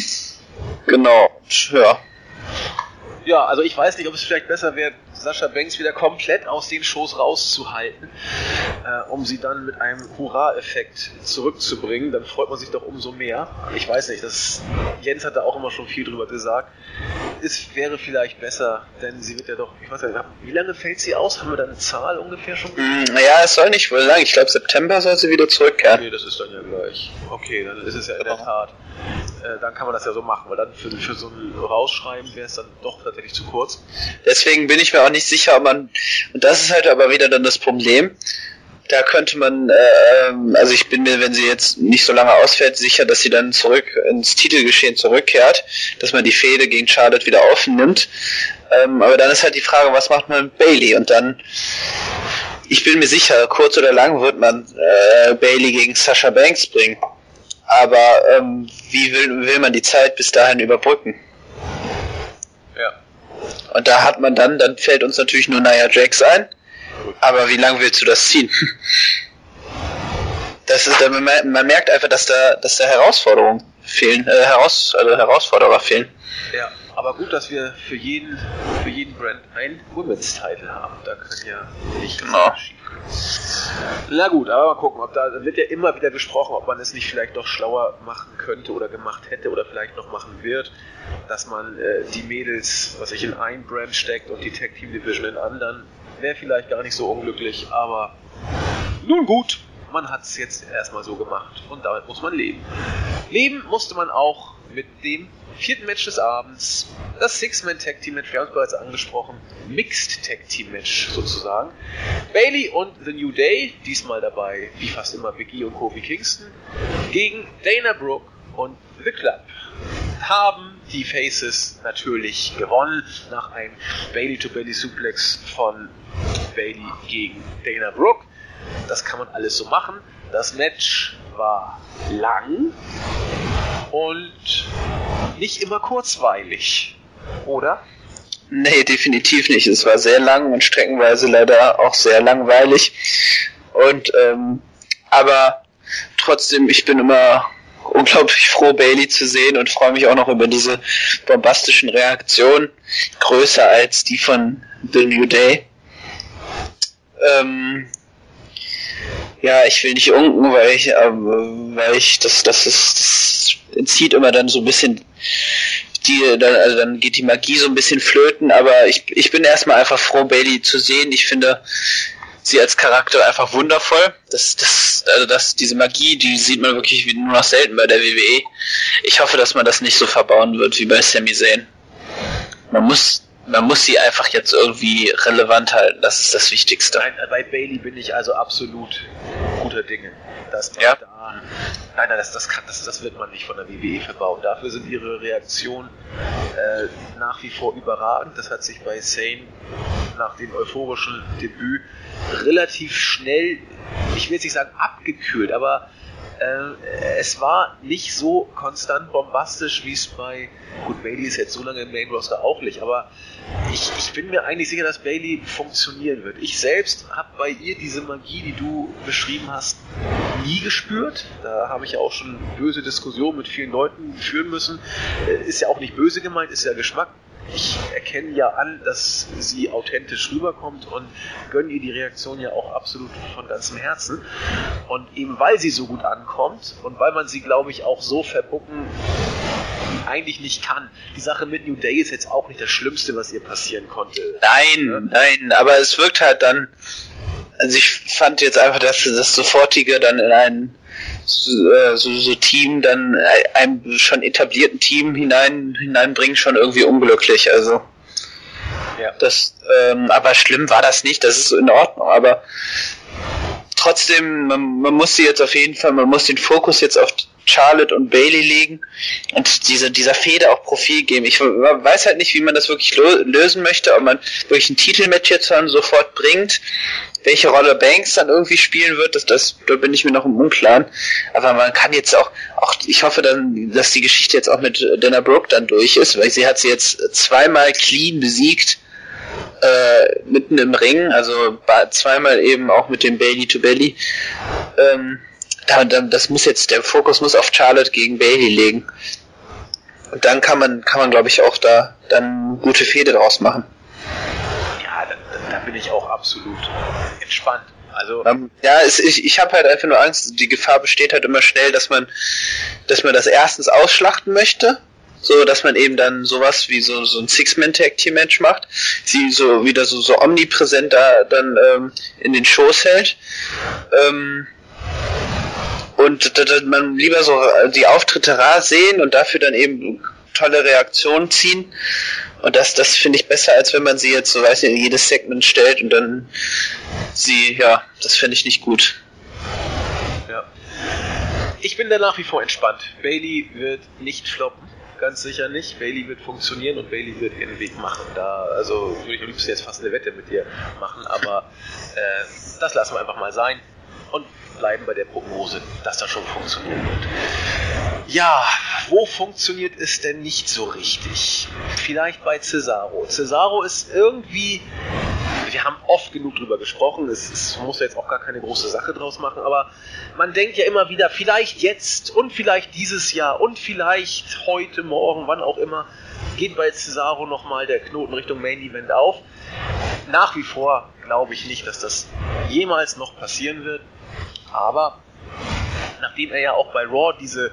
genau. Ja.
Ja, also ich weiß nicht, ob es vielleicht besser wäre, Sascha Banks wieder komplett aus den Shows rauszuhalten, äh, um sie dann mit einem Hurra-Effekt zurückzubringen. Dann freut man sich doch umso mehr. Ich weiß nicht, das, Jens hat da auch immer schon viel drüber gesagt. Es wäre vielleicht besser, denn sie wird ja doch, ich weiß nicht, wie lange fällt sie aus? Haben wir da eine Zahl ungefähr schon?
Naja, mm, es soll nicht wohl lang. Ich glaube, September soll sie wieder zurückkehren.
Okay, das ist dann ja gleich. Okay, dann ist es ja in der Tat äh, dann kann man das ja so machen, weil dann für, für so ein Rausschreiben wäre es dann doch tatsächlich zu kurz.
Deswegen bin ich mir auch nicht sicher, ob man, und das ist halt aber wieder dann das Problem, da könnte man, äh, also ich bin mir, wenn sie jetzt nicht so lange ausfällt, sicher, dass sie dann zurück ins Titelgeschehen zurückkehrt, dass man die Fehde gegen Charlotte wieder aufnimmt. Ähm, aber dann ist halt die Frage, was macht man mit Bailey? Und dann, ich bin mir sicher, kurz oder lang wird man äh, Bailey gegen Sasha Banks bringen. Aber ähm, wie will, will man die Zeit bis dahin überbrücken?
Ja.
Und da hat man dann, dann fällt uns natürlich nur Nia Jax ein. Aber wie lange willst du das ziehen? Das ist, man, man merkt einfach, dass da, dass da Herausforderungen fehlen, äh, Heraus, also Herausforderer fehlen.
Ja, aber gut, dass wir für jeden, für jeden Brand einen Women's Title haben. Da kann ja nicht
genau.
schief Na gut, aber mal gucken, ob da, wird ja immer wieder gesprochen, ob man es nicht vielleicht doch schlauer machen könnte oder gemacht hätte oder vielleicht noch machen wird, dass man äh, die Mädels, was sich in ein Brand steckt und die Tag Team Division in anderen, wäre vielleicht gar nicht so unglücklich, aber nun gut, man hat es jetzt erstmal so gemacht und damit muss man leben. Leben musste man auch mit dem vierten Match des Abends, das Six-Man Tag Team Match, wir haben es bereits angesprochen, Mixed Tag Team Match sozusagen. Bailey und The New Day, diesmal dabei, wie fast immer Biggie und Kofi Kingston, gegen Dana Brooke und The Club haben die Faces natürlich gewonnen nach einem Bailey-to-Bailey-Suplex von Bailey gegen Dana Brooke. Das kann man alles so machen. Das Match war lang und nicht immer kurzweilig, oder?
Nee, definitiv nicht. Es war sehr lang und streckenweise leider auch sehr langweilig. Und ähm, aber trotzdem, ich bin immer unglaublich froh, Bailey zu sehen und freue mich auch noch über diese bombastischen Reaktionen, größer als die von The New Day. Ähm, ja, ich will nicht unken, weil ich, äh, weil ich das, das ist, das entzieht immer dann so ein bisschen die, dann, also dann geht die Magie so ein bisschen flöten, aber ich, ich bin erstmal einfach froh, Bailey zu sehen. Ich finde, sie als Charakter einfach wundervoll. Das, das, also das, diese Magie, die sieht man wirklich nur noch selten bei der WWE. Ich hoffe, dass man das nicht so verbauen wird wie bei Sami Zayn. Man muss, man muss sie einfach jetzt irgendwie relevant halten. Das ist das Wichtigste.
Nein, bei Bailey bin ich also absolut guter Dinge. Dass man
Ja.
da, nein, nein, das, das, kann, das, das wird man nicht von der WWE verbauen. Dafür sind ihre Reaktionen äh, nach wie vor überragend. Das hat sich bei Sane nach dem euphorischen Debüt relativ schnell, ich will jetzt nicht sagen abgekühlt, aber äh, es war nicht so konstant bombastisch, wie es bei, gut, Bailey ist jetzt so lange im Main Roster auch nicht, aber ich, ich bin mir eigentlich sicher, dass Bailey funktionieren wird. Ich selbst habe bei ihr diese Magie, die du beschrieben hast, nie gespürt. Da habe ich ja auch schon böse Diskussionen mit vielen Leuten führen müssen. Äh, Ist ja auch nicht böse gemeint, ist ja Geschmack. Ich erkenne ja an, dass sie authentisch rüberkommt und gönne ihr die Reaktion ja auch absolut von ganzem Herzen. Und eben weil sie so gut ankommt und weil man sie, glaube ich, auch so verbucken eigentlich nicht kann. Die Sache mit New Day ist jetzt auch nicht das Schlimmste, was ihr passieren konnte.
Nein, nein, aber es wirkt halt dann. Also ich fand jetzt einfach, dass das sofortige dann in ein so, äh, so, so Team dann einem schon etablierten Team hinein hineinbringen schon irgendwie unglücklich. Also
Ja.
das, ähm, aber schlimm war das nicht. Das ist in Ordnung. Aber trotzdem, man, man muss sie jetzt auf jeden Fall, man muss den Fokus jetzt auf Charlotte und Bailey legen und diese, dieser Fehde auch Profil geben. Ich weiß halt nicht, wie man das wirklich lösen möchte, ob man wirklich ein Titelmatch jetzt dann sofort bringt, welche Rolle Banks dann irgendwie spielen wird, das, das, da bin ich mir noch im Unklaren. Aber man kann jetzt auch, auch, ich hoffe dann, dass die Geschichte jetzt auch mit Dana Brooke dann durch ist, weil sie hat sie jetzt zweimal clean besiegt äh, mitten im Ring, also zweimal eben auch mit dem Bailey to Bailey. Ähm, da, da, das muss jetzt, der Fokus muss auf Charlotte gegen Bailey legen. Und dann kann man, kann man, glaube ich, auch da dann gute Fehde draus machen.
Ja, da, da- bin ich auch absolut entspannt. Also,
Ähm, ja, es, ich, ich habe halt einfach nur Angst, die Gefahr besteht halt immer schnell, dass man, dass man das erstens ausschlachten möchte, so dass man eben dann sowas wie so, so ein Six-Man-Tag-Team-Match macht, sie so wieder so, so omnipräsent da dann ähm, in den Shows hält. Ähm, und man lieber so die Auftritte rar sehen und dafür dann eben tolle Reaktionen ziehen. Und das, das finde ich besser, als wenn man sie jetzt so, weiß in jedes Segment stellt und dann sie, ja, das finde ich nicht gut.
Ja. Ich bin da nach wie vor entspannt. Bailey wird nicht floppen ganz sicher nicht. Bailey wird funktionieren und Bailey wird ihren Weg machen. Da, also würde ich am liebsten jetzt fast eine Wette mit dir machen, aber äh, das lassen wir einfach mal sein und bleiben bei der Prognose, dass das schon funktionieren wird. Ja, wo funktioniert es denn nicht so richtig? Vielleicht bei Cesaro. Cesaro ist irgendwie wir haben oft genug drüber gesprochen, es, es muss jetzt auch gar keine große Sache draus machen, aber man denkt ja immer wieder, vielleicht jetzt und vielleicht dieses Jahr und vielleicht heute, morgen, wann auch immer, geht bei Cesaro nochmal der Knoten Richtung Main Event auf. Nach wie vor glaube ich nicht, dass das jemals noch passieren wird, aber nachdem er ja auch bei Raw diese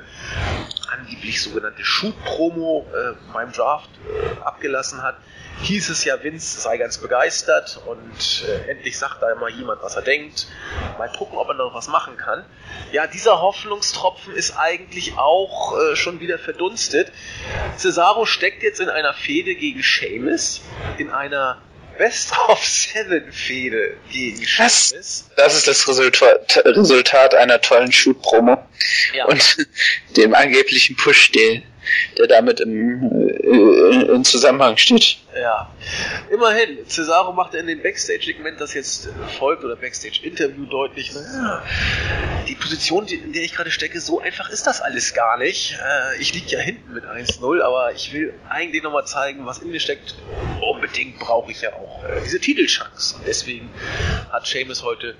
angeblich sogenannte Shoot-Promo äh, beim Draft äh, abgelassen hat, hieß es ja, Vince sei ganz begeistert und äh, endlich sagt da mal jemand, was er denkt. Mal gucken, ob er noch was machen kann. Ja, dieser Hoffnungstropfen ist eigentlich auch äh, schon wieder verdunstet. Cesaro steckt jetzt in einer Fehde gegen Sheamus, in einer Best of Seven Fehde gegen
Sheamus. Das ist das Resultat, Resultat einer tollen Shoot-Promo ja. und dem angeblichen Push-Deal der damit im, äh, im Zusammenhang steht.
Ja, immerhin. Cesaro macht in dem Backstage-Segment, das jetzt folgt, oder Backstage-Interview deutlich, naja, die Position, in der ich gerade stecke, so einfach ist das alles gar nicht. Äh, ich liege ja hinten mit 1-0, aber ich will eigentlich nochmal zeigen, was in mir steckt. Unbedingt brauche ich ja auch äh, diese Titelchance. Deswegen hat Seamus heute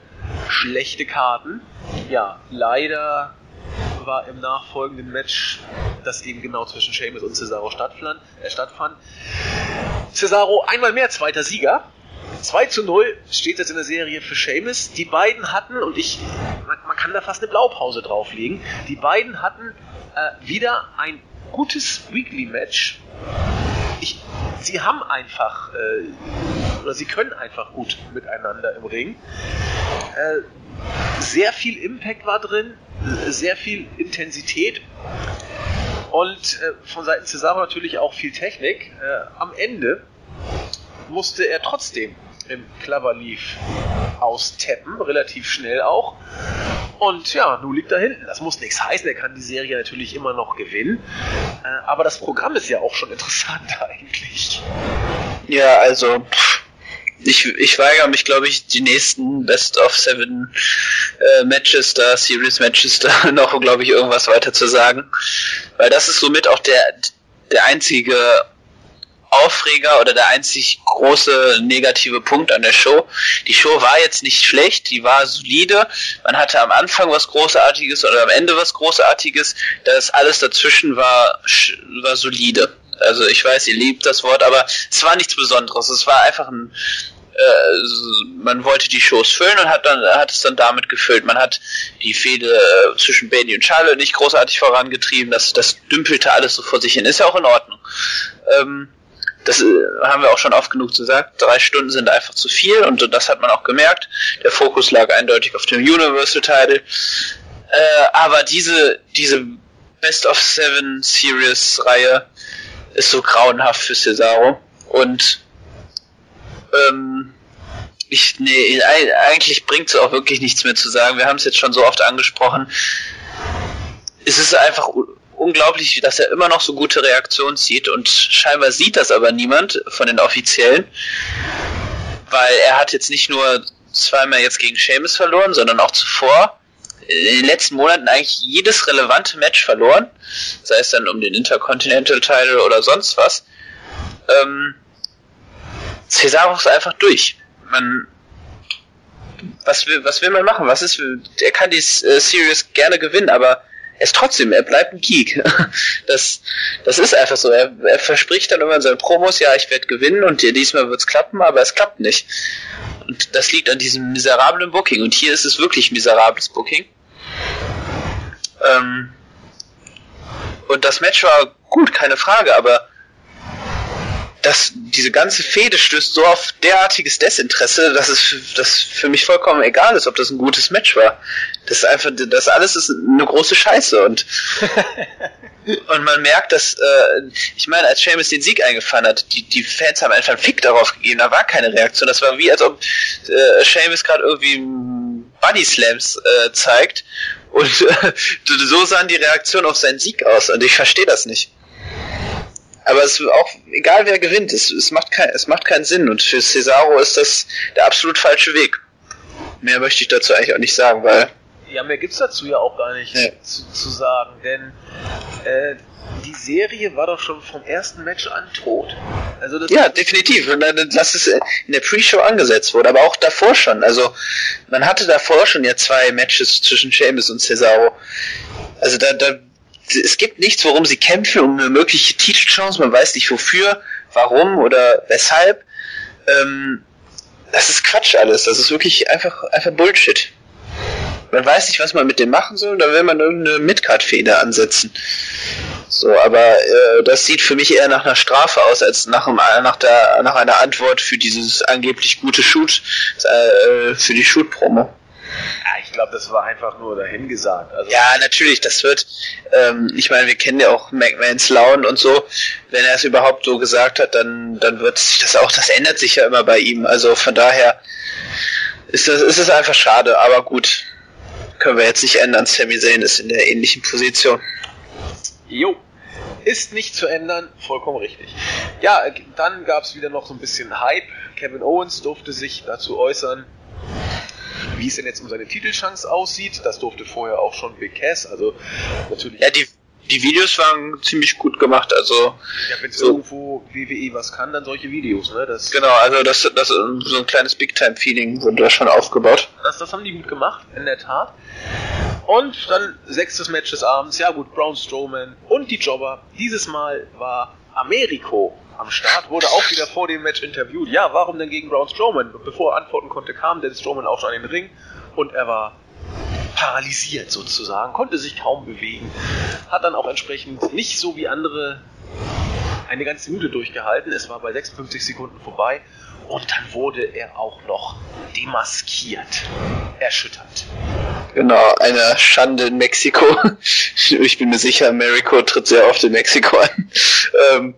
schlechte Karten. Ja, leider war im nachfolgenden Match, das eben genau zwischen Sheamus und Cesaro stattfand. Äh, stattfand. Cesaro einmal mehr zweiter Sieger. 2 zu 0 steht jetzt in der Serie für Sheamus. Die beiden hatten, und ich, man, man kann da fast eine Blaupause drauflegen, die beiden hatten äh, wieder ein gutes Weekly-Match. Sie haben einfach, äh, oder sie können einfach gut miteinander im Ring. Äh, sehr viel Impact war drin, sehr viel Intensität und äh, von Seiten Cesaro natürlich auch viel Technik. Äh, am Ende musste er trotzdem im Clever Leaf austappen, relativ schnell auch. Und ja, nun liegt er hinten. Das muss nichts heißen, er kann die Serie natürlich immer noch gewinnen. Äh, aber das Programm ist ja auch schon interessant eigentlich.
Ja, also ich, ich weigere mich, glaube ich, die nächsten Best of Seven äh, Matches da, Series Matches da noch, glaube ich, irgendwas weiter zu sagen. Weil das ist somit auch der, der einzige Aufreger oder der einzig große negative Punkt an der Show. Die Show war jetzt nicht schlecht, die war solide. Man hatte am Anfang was Großartiges oder am Ende was Großartiges. Das alles dazwischen war, war solide. Also ich weiß, ihr liebt das Wort, aber es war nichts Besonderes. Es war einfach ein, äh, man wollte die Shows füllen und hat dann hat es dann damit gefüllt. Man hat die Fehde äh, zwischen Bailey und Charlotte nicht großartig vorangetrieben. Das, das dümpelte alles so vor sich hin. Ist ja auch in Ordnung. Ähm, das äh, haben wir auch schon oft genug gesagt. Drei Stunden sind einfach zu viel und das hat man auch gemerkt. Der Fokus lag eindeutig auf dem Universal Title. Äh, aber diese, diese Best of Seven Series Reihe ist so grauenhaft für Cesaro. Und ähm, ich, nee, eigentlich bringt es auch wirklich nichts mehr zu sagen. Wir haben es jetzt schon so oft angesprochen. Es ist einfach unglaublich, dass er immer noch so gute Reaktionen zieht und scheinbar sieht das aber niemand von den Offiziellen, weil er hat jetzt nicht nur zweimal jetzt gegen Seamus verloren, sondern auch zuvor in den letzten Monaten eigentlich jedes relevante Match verloren, sei es dann um den Intercontinental Title oder sonst was. Ähm, Cesaro ist einfach durch. Man, was will, was will man machen? Was ist, er kann die äh, Series gerne gewinnen, aber er ist trotzdem, er bleibt ein Geek. Das, das ist einfach so. Er, er verspricht dann immer in seinen Promos, ja, ich werde gewinnen und diesmal wird's klappen, aber es klappt nicht. Und das liegt an diesem miserablen Booking. Und hier ist es wirklich miserables Booking. Ähm, und das Match war gut, keine Frage, aber das, diese ganze Fehde stößt so auf derartiges Desinteresse, dass es das für mich vollkommen egal ist, ob das ein gutes Match war. Das ist einfach, das alles ist eine große Scheiße und und man merkt, dass äh, ich meine, als Seamus den Sieg eingefahren hat, die die Fans haben einfach einen Fick darauf gegeben, da war keine Reaktion. Das war wie als ob äh, Seamus gerade irgendwie Bunny Slams äh, zeigt und äh, so sahen die Reaktionen auf seinen Sieg aus und ich verstehe das nicht. Aber es ist auch egal wer gewinnt, es, es, macht kein, es macht keinen Sinn und für Cesaro ist das der absolut falsche Weg. Mehr möchte ich dazu eigentlich auch nicht sagen, weil.
Ja, mehr gibt's dazu ja auch gar nicht ja. zu, zu, sagen, denn äh, die Serie war doch schon vom ersten Match an tot.
Also das ja, definitiv. Und dass es in der Pre-Show angesetzt wurde, aber auch davor schon. Also man hatte davor schon ja zwei Matches zwischen Sheamus und Cesaro. Also da, da es gibt nichts, worum sie kämpfen, um eine mögliche Titelchance. Man weiß nicht wofür, warum oder weshalb. Ähm, das ist Quatsch alles. Das ist wirklich einfach, einfach Bullshit. Man weiß nicht, was man mit dem machen soll, da will man irgendeine Midcard-Feder ansetzen. So, aber äh, das sieht für mich eher nach einer Strafe aus, als nach, einem, nach, der, nach einer Antwort für dieses angeblich gute Shoot, äh, für die Shoot-Promo.
Ja, ich glaube, das war einfach nur dahingesagt.
Also ja, natürlich, das wird, ähm, ich meine, wir kennen ja auch McMahons Launen und so. Wenn er es überhaupt so gesagt hat, dann, dann wird sich das auch, das ändert sich ja immer bei ihm. Also von daher ist das, ist es einfach schade, aber gut. Können wir jetzt nicht ändern. Sami Zayn ist in der ähnlichen Position.
Jo, ist nicht zu ändern, vollkommen richtig. Ja, dann gab es wieder noch so ein bisschen Hype. Kevin Owens durfte sich dazu äußern, wie es denn jetzt um seine Titelchance aussieht, das durfte vorher auch schon Big Cass, also natürlich.
Ja, die, die Videos waren ziemlich gut gemacht, also.
Ja, wenn so, irgendwo WWE was kann, dann solche Videos, ne? Das
genau, also das, das so ein kleines Big-Time-Feeling wurde da schon aufgebaut.
Das, das haben die gut gemacht, in der Tat. Und dann sechstes Match des Abends, ja gut, Braun Strowman und die Jobber. Dieses Mal war Americo am Start, wurde auch wieder vor dem Match interviewt. Ja, warum denn gegen Braun Strowman? Bevor er antworten konnte, kam Dennis Strowman auch schon an den Ring und er war paralysiert sozusagen, konnte sich kaum bewegen, hat dann auch entsprechend nicht so wie andere eine ganze Minute durchgehalten. Es war bei 56 Sekunden vorbei und dann wurde er auch noch demaskiert. Erschüttert.
Genau, eine Schande in Mexiko. Ich bin mir sicher, Americo tritt sehr oft in Mexiko an. Ähm,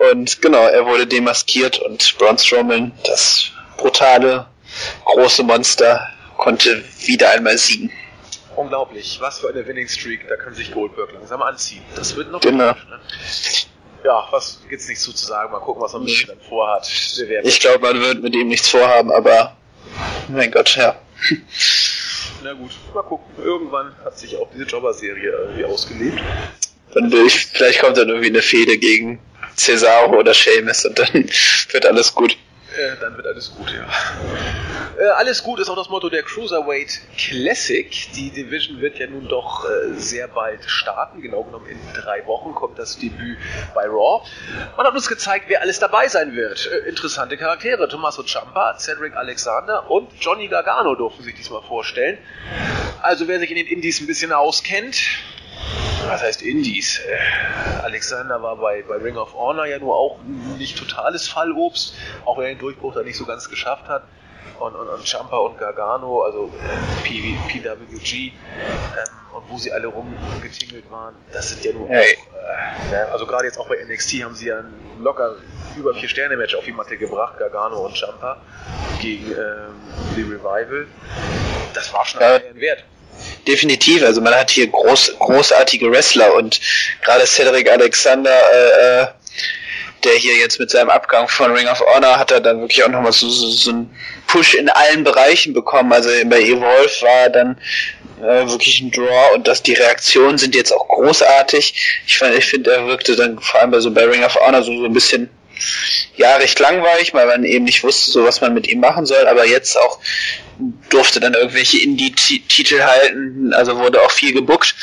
und genau, er wurde demaskiert und Braun Strowman, das brutale, große Monster, konnte wieder einmal siegen.
Unglaublich, was für eine Winning Streak, da kann sich Goldberg langsam anziehen. Das wird noch
genau. Gut, ne?
Ja, was gibt's nichts zu sagen, mal gucken, was man mit ihm dann vorhat.
Ich glaube, man wird mit ihm nichts vorhaben, aber mein Gott, ja.
Na gut, mal gucken. Irgendwann hat sich auch diese Jobber-Serie irgendwie ausgelebt.
Dann will ich, vielleicht kommt dann irgendwie eine Fehde gegen Cesaro oder Seamus und dann wird alles gut.
Äh, dann wird alles gut, ja. Äh, alles gut ist auch das Motto der Cruiserweight Classic. Die Division wird ja nun doch äh, sehr bald starten. Genau genommen in drei Wochen kommt das Debüt bei Raw. Man hat uns gezeigt, wer alles dabei sein wird. Äh, interessante Charaktere. Tommaso Ciampa, Cedric Alexander und Johnny Gargano durften sich diesmal vorstellen. Also wer sich in den Indies ein bisschen auskennt, was heißt Indies? Äh, Alexander war bei, bei Ring of Honor ja nur auch nicht totales Fallobst, auch wenn er den Durchbruch da nicht so ganz geschafft hat. Und, und, und Champa und Gargano, also äh, P, PWG, ähm, und wo sie alle rumgetingelt waren, das sind ja nur hey. auch, äh, also gerade jetzt auch bei NXT haben sie ja ein locker über vier Sterne Match auf die Matte gebracht, Gargano und Champa gegen ähm, The Revival. Das war schon ein Wert.
Definitiv, also man hat hier groß, großartige Wrestler und gerade Cedric Alexander, äh, äh, der hier jetzt mit seinem Abgang von Ring of Honor hat er dann wirklich auch nochmal so, so, so einen Push in allen Bereichen bekommen. Also bei Evolve war dann äh, wirklich ein Draw und dass die Reaktionen sind jetzt auch großartig. Ich, ich finde, er wirkte dann vor allem bei so bei Ring of Honor so, so ein bisschen ja recht langweilig, weil man eben nicht wusste, so was man mit ihm machen soll, aber jetzt auch durfte dann irgendwelche Indie-Titel halten, also wurde auch viel gebuckt.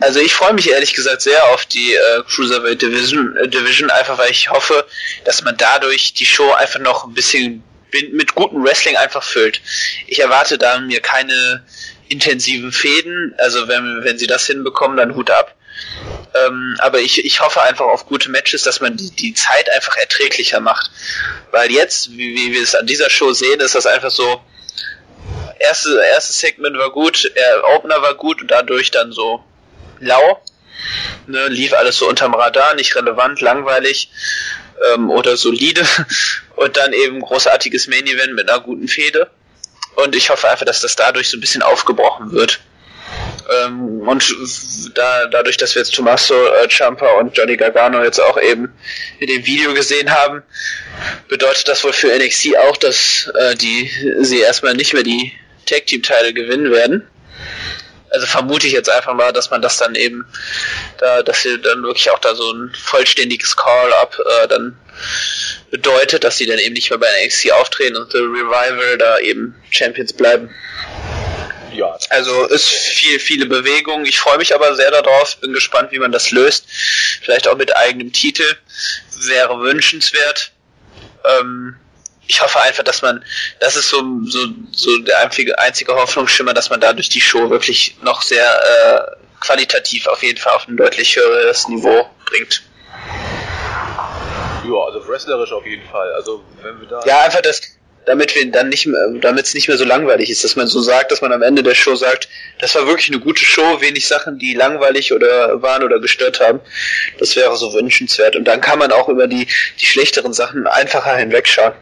Also ich freue mich ehrlich gesagt sehr auf die äh, Cruiserweight Division, äh, Division, einfach weil ich hoffe, dass man dadurch die Show einfach noch ein bisschen mit gutem Wrestling einfach füllt. Ich erwarte da mir keine intensiven Fäden, also wenn, wenn sie das hinbekommen, dann Hut ab. Ähm, aber ich, ich hoffe einfach auf gute Matches, dass man die, die Zeit einfach erträglicher macht. Weil jetzt, wie, wie wir es an dieser Show sehen, ist das einfach so, erste, erstes Segment war gut, der Opener war gut und dadurch dann so lau. Ne, lief alles so unterm Radar, nicht relevant, langweilig ähm, oder solide. Und dann eben großartiges Main Event mit einer guten Fehde. Und ich hoffe einfach, dass das dadurch so ein bisschen aufgebrochen wird. Ähm, und da, dadurch, dass wir jetzt Tommaso äh, Ciampa und Johnny Gargano jetzt auch eben in dem Video gesehen haben, bedeutet das wohl für NXT auch, dass äh, die sie erstmal nicht mehr die Tag Team Teile gewinnen werden. Also vermute ich jetzt einfach mal, dass man das dann eben, da, dass sie dann wirklich auch da so ein vollständiges Call-up äh, dann bedeutet, dass sie dann eben nicht mehr bei NXT auftreten und The Revival da eben Champions bleiben. Ja. Also ist viel, viele Bewegungen. Ich freue mich aber sehr darauf, bin gespannt, wie man das löst. Vielleicht auch mit eigenem Titel. Wäre wünschenswert. Ähm, ich hoffe einfach, dass man, das ist so, so, so der einzige, einzige Hoffnungsschimmer, dass man dadurch die Show wirklich noch sehr äh, qualitativ auf jeden Fall auf ein deutlich höheres Niveau bringt.
Ja, also wrestlerisch auf jeden Fall. Also wenn wir da.
Ja, einfach das, damit wir dann nicht damit es nicht mehr so langweilig ist, dass man so sagt, dass man am Ende der Show sagt, das war wirklich eine gute Show, wenig Sachen, die langweilig oder waren oder gestört haben. Das wäre so wünschenswert. Und dann kann man auch über die, die schlechteren Sachen einfacher hinwegschauen.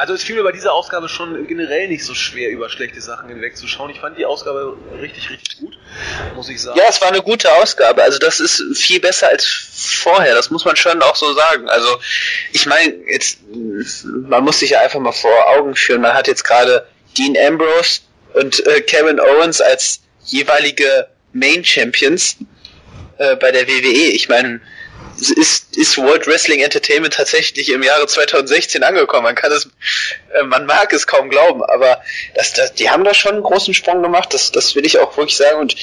Also es fiel mir bei dieser Ausgabe schon generell nicht so schwer, über schlechte Sachen hinwegzuschauen. Ich fand die Ausgabe richtig, richtig gut, muss ich sagen.
Ja, es war eine gute Ausgabe. Also das ist viel besser als vorher. Das muss man schon auch so sagen. Also ich meine, jetzt man muss sich ja einfach mal vor Augen führen. Man hat jetzt gerade Dean Ambrose und äh, Kevin Owens als jeweilige Main Champions äh, bei der WWE. Ich meine, ist, ist World Wrestling Entertainment tatsächlich im Jahre 2016 angekommen. Man kann es, äh, man mag es kaum glauben, aber das, das, die haben da schon einen großen Sprung gemacht. Das, das will ich auch wirklich sagen. Und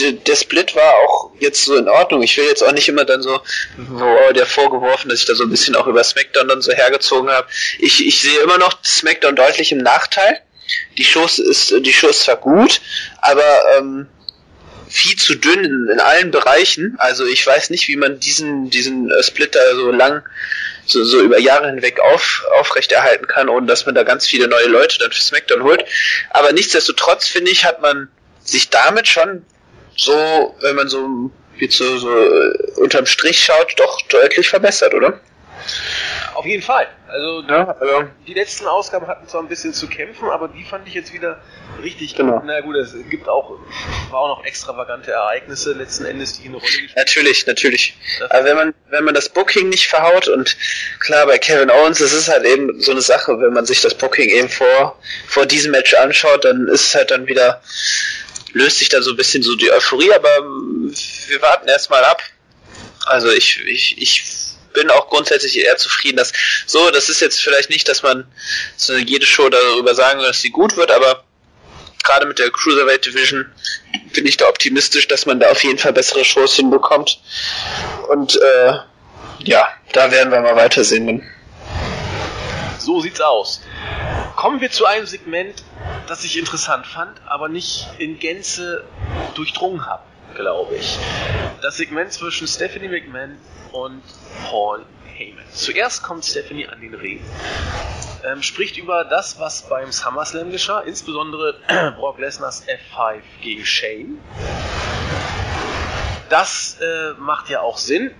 der Split war auch jetzt so in Ordnung. Ich will jetzt auch nicht immer dann so, oh, der vorgeworfen, dass ich da so ein bisschen auch über SmackDown dann so hergezogen habe. Ich, ich sehe immer noch SmackDown deutlich im Nachteil. Die Show ist, die Show ist zwar gut, aber ähm, viel zu dünn in, in, allen Bereichen. Also ich weiß nicht, wie man diesen, diesen äh, Splitter so lang, so, so über Jahre hinweg auf, aufrechterhalten kann, ohne dass man da ganz viele neue Leute dann für SmackDown holt. Aber nichtsdestotrotz, finde ich, hat man sich damit schon so, wenn man so jetzt so, so äh, unterm Strich schaut, doch deutlich verbessert, oder?
Auf jeden Fall. Also, ja, also, die letzten Ausgaben hatten zwar ein bisschen zu kämpfen, aber die fand ich jetzt wieder richtig. Genau. Na gut, es gibt auch, war auch noch extravagante Ereignisse letzten Endes, die eine Rolle
gespielt haben. Natürlich, natürlich. aber wenn man, wenn man das Booking nicht verhaut und klar bei Kevin Owens, das ist halt eben so eine Sache, wenn man sich das Booking eben vor, vor diesem Match anschaut, dann ist es halt dann wieder, löst sich da so ein bisschen so die Euphorie, aber wir warten erstmal ab. Also ich, ich, ich bin auch grundsätzlich eher zufrieden, dass so, das ist jetzt vielleicht nicht, dass man so jede Show darüber sagen soll, dass sie gut wird, aber gerade mit der Cruiserweight Division bin ich da optimistisch, dass man da auf jeden Fall bessere Shows hinbekommt. Und äh, ja, da werden wir mal weitersehen.
So sieht's aus. Kommen wir zu einem Segment, das ich interessant fand, aber nicht in Gänze durchdrungen habe, glaube ich. Das Segment zwischen Stephanie McMahon und Paul Heyman. Zuerst kommt Stephanie an den Ring, ähm, spricht über das, was beim SummerSlam geschah, insbesondere Brock Lesners F5 gegen Shane. Das äh, macht ja auch Sinn.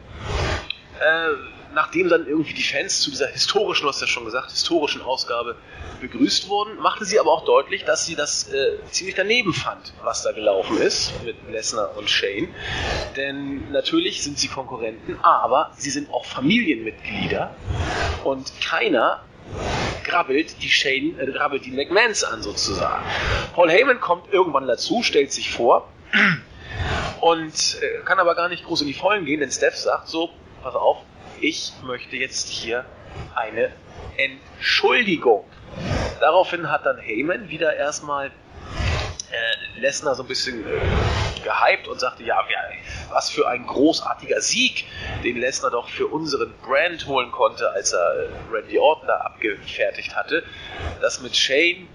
Äh, nachdem dann irgendwie die Fans zu dieser historischen, hast ja schon gesagt, historischen Ausgabe begrüßt wurden, machte sie aber auch deutlich, dass sie das äh, ziemlich daneben fand, was da gelaufen ist mit Lesnar und Shane. Denn natürlich sind sie Konkurrenten, aber sie sind auch Familienmitglieder und keiner grabbelt die Shane, äh, grabbelt die McMahons an sozusagen. Paul Heyman kommt irgendwann dazu, stellt sich vor und äh, kann aber gar nicht groß in die Vollen gehen, denn Steph sagt so, pass auf, ich möchte jetzt hier eine Entschuldigung. Daraufhin hat dann Heyman wieder erstmal äh, Lesnar so ein bisschen äh, gehypt und sagte, ja, was für ein großartiger Sieg, den Lesnar doch für unseren Brand holen konnte, als er äh, Randy Orton da abgefertigt hatte. Das mit Shane,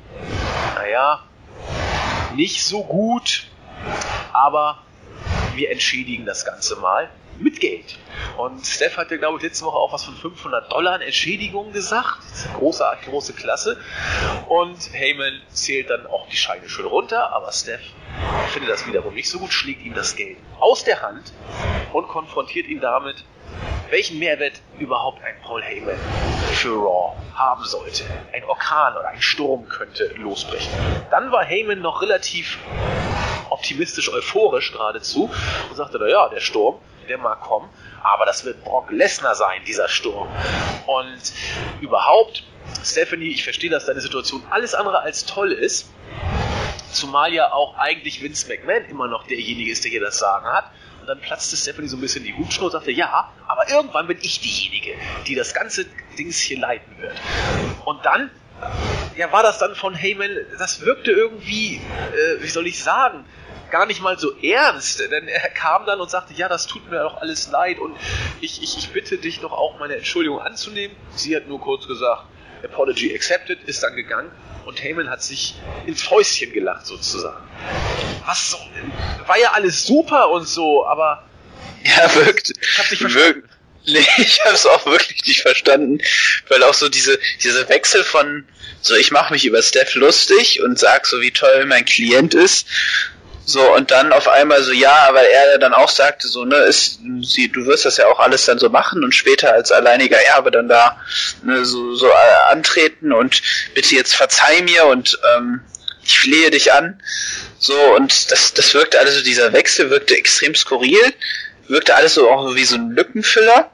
naja, nicht so gut, aber wir entschädigen das Ganze mal mit Geld. Und Steph hatte, glaube ich, letzte Woche auch was von 500 Dollar Entschädigung gesagt. Große, große Klasse. Und Heyman zählt dann auch die Scheine schön runter, aber Steph findet das wiederum nicht so gut, schlägt ihm das Geld aus der Hand und konfrontiert ihn damit, welchen Mehrwert überhaupt ein Paul Heyman für Raw haben sollte. Ein Orkan oder ein Sturm könnte losbrechen. Dann war Heyman noch relativ optimistisch, euphorisch geradezu und sagte, na ja, der Sturm, der kommen, aber das wird Brock Lesnar sein, dieser Sturm. Und überhaupt, Stephanie, ich verstehe, dass deine Situation alles andere als toll ist, zumal ja auch eigentlich Vince McMahon immer noch derjenige ist, der hier das Sagen hat. Und dann platzte Stephanie so ein bisschen die Hutschnur und sagte, ja, aber irgendwann bin ich diejenige, die das ganze Dings hier leiten wird. Und dann ja, war das dann von Heyman, das wirkte irgendwie, äh, wie soll ich sagen, gar nicht mal so ernst, denn er kam dann und sagte, ja, das tut mir doch alles leid und ich, ich, ich bitte dich doch auch meine Entschuldigung anzunehmen. Sie hat nur kurz gesagt, Apology accepted, ist dann gegangen und Heyman hat sich ins Fäustchen gelacht sozusagen. Was so, war ja alles super und so, aber
ja, wirkt,
ich hab's nicht verstanden.
wirkt, Nee, ich habe es auch wirklich nicht verstanden, weil auch so diese diese Wechsel von so ich mache mich über Steph lustig und sag so wie toll mein Klient ist so, und dann auf einmal so, ja, weil er dann auch sagte, so, ne, ist, sie, du wirst das ja auch alles dann so machen und später als alleiniger Erbe dann da ne, so, so äh, antreten und bitte jetzt verzeih mir und ähm, ich flehe dich an. So, und das, das wirkte alles so, dieser Wechsel wirkte extrem skurril, wirkte alles so auch wie so ein Lückenfüller.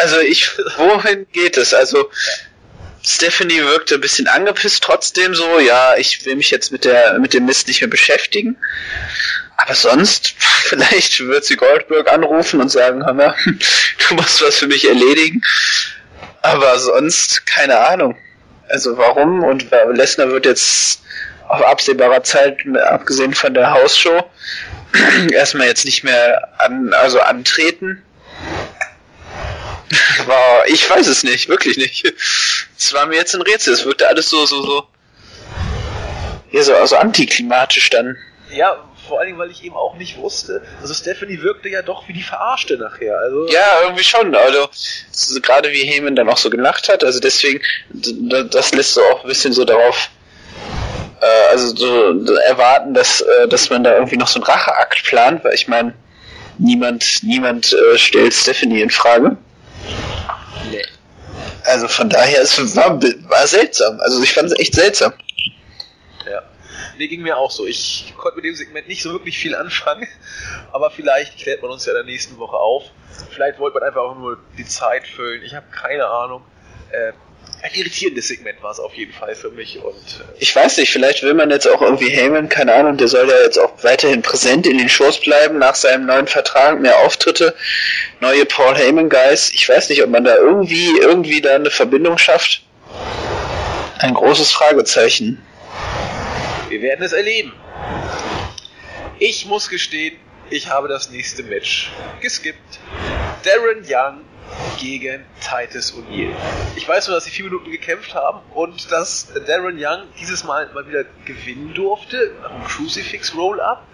Also ich, wohin geht es? Also Stephanie wirkte ein bisschen angepisst trotzdem so, ja, ich will mich jetzt mit der mit dem Mist nicht mehr beschäftigen. Aber sonst, vielleicht wird sie Goldberg anrufen und sagen, hör mal, du musst was für mich erledigen. Aber sonst, keine Ahnung. Also warum? Und Lesnar wird jetzt auf absehbarer Zeit, abgesehen von der Hausshow, erstmal jetzt nicht mehr an, also antreten. War, ich weiß es nicht, wirklich nicht. Es war mir jetzt ein Rätsel. Es wirkte alles so, so, so. Ja, so also antiklimatisch dann.
Ja, vor allen Dingen, weil ich eben auch nicht wusste. Also Stephanie wirkte ja doch wie die Verarschte nachher. Also
ja, irgendwie schon. Also gerade wie Heyman dann auch so gelacht hat. Also deswegen, das lässt so auch ein bisschen so darauf äh, also so erwarten, dass, äh, dass man da irgendwie noch so einen Racheakt plant, weil ich meine, niemand, niemand äh, stellt Stephanie in Frage.
Nee.
Also von daher, es war, war seltsam. Also ich fand es echt seltsam.
Ja. Nee, ging mir auch so. Ich konnte mit dem Segment nicht so wirklich viel anfangen, aber vielleicht klärt man uns ja in der nächsten Woche auf. Vielleicht wollte man einfach auch nur die Zeit füllen. Ich habe keine Ahnung. Äh, ein irritierendes Segment war es auf jeden Fall für mich. Und äh,
ich weiß nicht, vielleicht will man jetzt auch irgendwie Heyman, keine Ahnung, der soll ja jetzt auch weiterhin präsent in den Shows bleiben nach seinem neuen Vertrag, mehr Auftritte, neue Paul Heyman Guys. Ich weiß nicht, ob man da irgendwie irgendwie da eine Verbindung schafft. Ein großes Fragezeichen.
Wir werden es erleben. Ich muss gestehen, ich habe das nächste Match geskippt. Darren Young gegen Titus O'Neill. Ich weiß nur, dass sie vier Minuten gekämpft haben und dass Darren Young dieses Mal mal wieder gewinnen durfte nach einem Crucifix Roll-Up.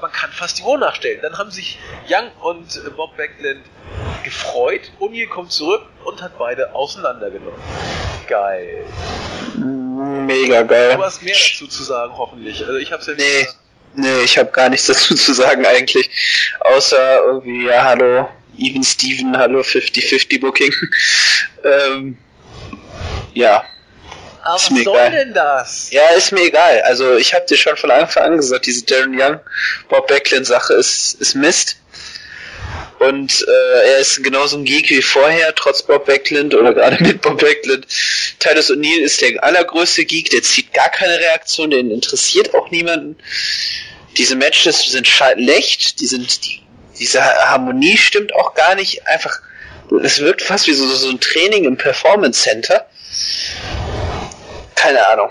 Man kann fast die Uhr nachstellen. Dann haben sich Young und Bob Backlund gefreut. O'Neill kommt zurück und hat beide auseinandergenommen. Geil.
Mega geil.
Du hast mehr dazu zu sagen, hoffentlich. Also ich hab's ja
Nee, nee, ich habe gar nichts dazu zu sagen eigentlich. Außer irgendwie, ja, hallo, Even Steven, hallo 50-50 Booking. ähm, ja.
Aber was
ist mir
soll
egal.
denn das?
Ja, ist mir egal. Also ich habe dir schon von Anfang an gesagt, diese Darren Young, Bob Backlund Sache ist, ist Mist. Und äh, er ist genauso ein Geek wie vorher, trotz Bob Backlund oder gerade mit Bob Backlund. Titus O'Neill ist der allergrößte Geek, der zieht gar keine Reaktion, den interessiert auch niemanden. Diese Matches sind schlecht, die sind, die, diese Harmonie stimmt auch gar nicht. Einfach, es wirkt fast wie so, so ein Training im Performance Center. Keine Ahnung.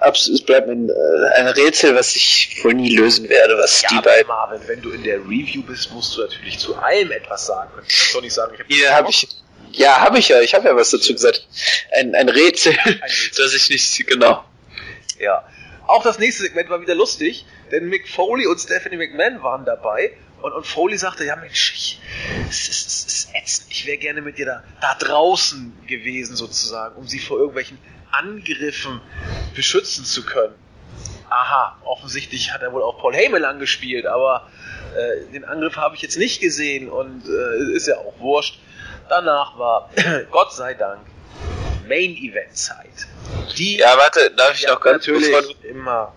Abs es bleibt mir ein, äh, ein Rätsel, was ich wohl nie lösen werde, was
Ja,
die beiden.
Marvin, wenn du in der Review bist, musst du natürlich zu allem etwas sagen. Du kannst doch nicht sagen, ich habe
Hier habe ich. Ja, habe ich ja. Ich habe ja was dazu gesagt. Ein, ein Rätsel,
Rätsel.
das ich nicht genau.
Ja, Auch das nächste Segment war wieder lustig, denn Mick Foley und Stephanie McMahon waren dabei und, und Foley sagte, ja Mensch, ich, es, ist, es ist ätzend, ich wäre gerne mit dir da, da draußen gewesen sozusagen, um sie vor irgendwelchen Angriffen beschützen zu können. Aha, offensichtlich hat er wohl auch Paul Heyman angespielt, aber äh, den Angriff habe ich jetzt nicht gesehen und äh, ist ja auch wurscht. Danach war, Gott sei Dank, Main Event Zeit.
Die ja, warte, darf ich ja, noch ganz
natürlich du, immer.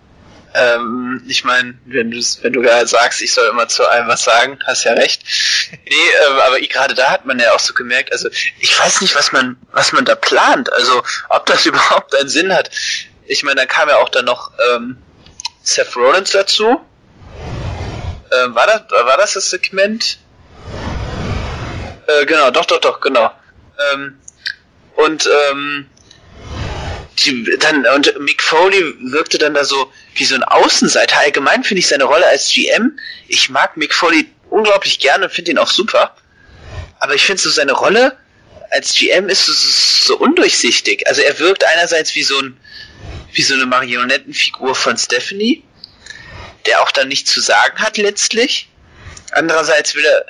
Ähm, ich meine, wenn du wenn du gerade sagst, ich soll immer zu allem was sagen, hast ja recht. nee, äh, aber gerade da hat man ja auch so gemerkt, also ich weiß nicht, was man was man da plant, also ob das überhaupt einen Sinn hat. Ich meine, da kam ja auch dann noch ähm, Seth Rollins dazu. Ähm, war das war das das Segment? Äh, genau, doch, doch, doch, genau. Ähm, und ähm, die, dann und Mick Foley wirkte dann da so wie so ein Außenseiter. Allgemein finde ich seine Rolle als GM. Ich mag Mick Foley unglaublich gerne und finde ihn auch super. Aber ich finde so seine Rolle als GM ist so, so undurchsichtig. Also er wirkt einerseits wie so ein wie so eine Marionettenfigur von Stephanie, der auch dann nichts zu sagen hat letztlich. Andererseits will er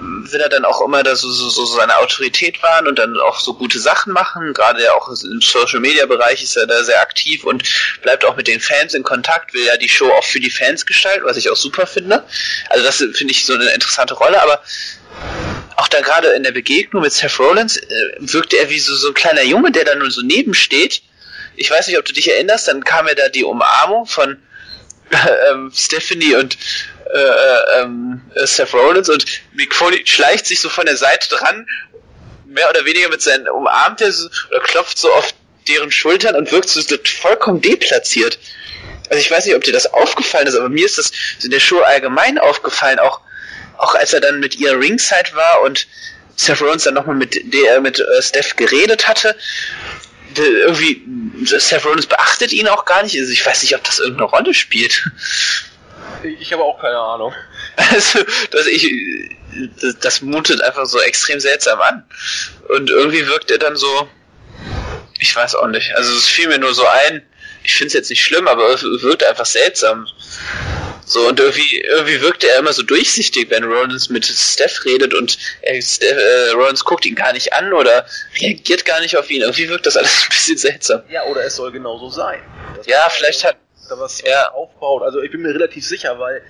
will er dann auch immer da so, so, so seine Autorität wahren und dann auch so gute Sachen machen. Gerade auch im Social Media Bereich ist er da sehr aktiv und bleibt auch mit den Fans in Kontakt, will ja die Show auch für die Fans gestalten, was ich auch super finde. Also das finde ich so eine interessante Rolle, aber auch da gerade in der Begegnung mit Seth Rollins äh, wirkte er wie so, so ein kleiner Junge, der da nur so nebensteht. Ich weiß nicht, ob du dich erinnerst, dann kam ja da die Umarmung von äh, Stephanie und äh, äh, ähm, Seth Rollins und Mick Foley schleicht sich so von der Seite dran, mehr oder weniger mit seinen umarmt er so, oder klopft so auf deren Schultern und wirkt so vollkommen deplatziert. Also ich weiß nicht, ob dir das aufgefallen ist, aber mir ist das in der Show allgemein aufgefallen, auch auch als er dann mit ihr Ringside war und Seth Rollins dann nochmal mit der mit äh, Steph geredet hatte irgendwie Seth Rollins beachtet ihn auch gar nicht. Also ich weiß nicht, ob das irgendeine Rolle spielt.
Ich habe auch keine Ahnung.
Also, dass ich, das, das mutet einfach so extrem seltsam an. Und irgendwie wirkt er dann so, ich weiß auch nicht. Also es fiel mir nur so ein. Ich finde es jetzt nicht schlimm, aber es wirkt einfach seltsam. So, und irgendwie, irgendwie wirkt er immer so durchsichtig, wenn Rollins mit Steph redet und äh, Steph, äh, Rollins guckt ihn gar nicht an oder reagiert gar nicht auf ihn. Irgendwie wirkt das alles ein bisschen seltsam.
Ja, oder es soll genauso sein.
ja, vielleicht hat
da was ja. aufbaut. Also ich bin mir relativ sicher, weil